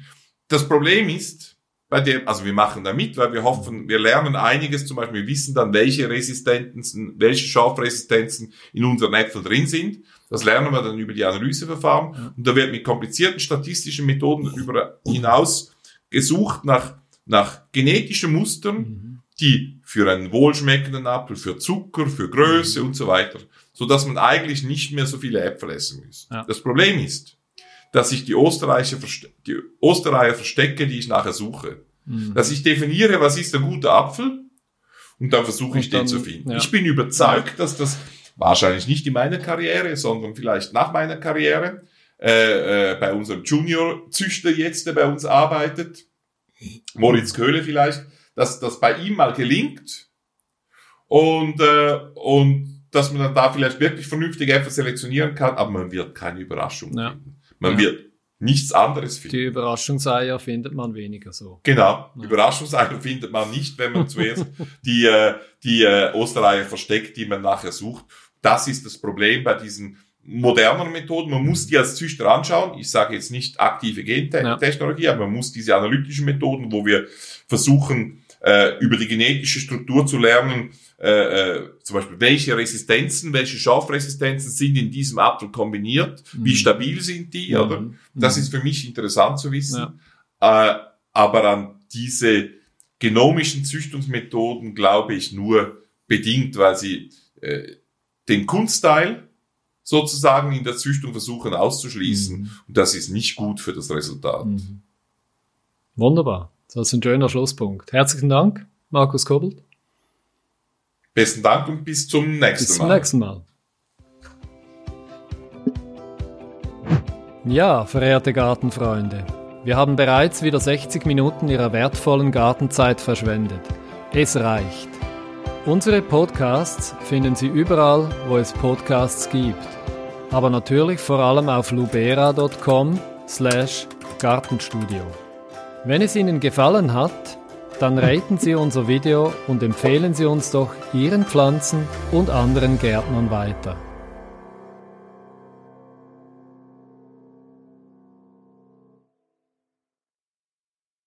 das Problem ist, bei dem, also wir machen da mit, weil wir hoffen, wir lernen einiges, zum Beispiel, wir wissen dann, welche Resistenzen, welche Schorfresistenzen in unseren Äpfeln drin sind. Das lernen wir dann über die Analyseverfahren. Und da wird mit komplizierten statistischen Methoden über hinaus gesucht nach, nach genetischen Mustern, mhm. die für einen wohlschmeckenden Apfel, für Zucker, für Größe mhm. und so weiter, so dass man eigentlich nicht mehr so viele Äpfel essen muss. Ja. Das Problem ist, dass ich die Österreicher, die Österreicher verstecke, die ich nachher suche. Mhm. Dass ich definiere, was ist ein guter Apfel und dann versuche ich dann, den zu finden. Ja. Ich bin überzeugt, dass das wahrscheinlich nicht in meiner Karriere, sondern vielleicht nach meiner Karriere, äh, äh, bei unserem Junior-Züchter jetzt, der bei uns arbeitet, Moritz Köhle vielleicht, dass das bei ihm mal gelingt und, äh, und dass man dann da vielleicht wirklich vernünftig etwas selektionieren kann, aber man wird keine Überraschung Ja. finden. Man Ja. wird nichts anderes finden. Die Überraschungseier findet man weniger so. Genau. Ja. Überraschungseier findet man nicht, wenn man zuerst die, äh, die äh, Ostereier versteckt, die man nachher sucht. Das ist das Problem bei diesen moderneren Methoden. Man muss die als Züchter anschauen. Ich sage jetzt nicht aktive Ja. Gentechnologie, aber man muss diese analytischen Methoden, wo wir versuchen, äh, über die genetische Struktur zu lernen, äh, äh, zum Beispiel, welche Resistenzen, welche Schorfresistenzen sind in diesem Apfel kombiniert, wie Mhm. stabil sind die, oder? Mhm. Das ist für mich interessant zu wissen. Äh, aber an diese genomischen Züchtungsmethoden glaube ich nur bedingt, weil sie äh, den Kunstteil sozusagen in der Züchtung versuchen auszuschließen. Mhm. Und das ist nicht gut für das Resultat. Mhm. Wunderbar. Das ist ein schöner Schlusspunkt. Herzlichen Dank, Markus Kobbelt. Besten Dank und bis zum nächsten Bis zum Mal. nächsten Mal. Ja, verehrte Gartenfreunde, wir haben bereits wieder 60 Minuten Ihrer wertvollen Gartenzeit verschwendet. Es reicht. Unsere Podcasts finden Sie überall, wo es Podcasts gibt. Aber natürlich vor allem auf lubera.com slash Gartenstudio. Wenn es Ihnen gefallen hat, dann raten Sie unser Video und empfehlen Sie uns doch Ihren Pflanzen und anderen Gärtnern weiter.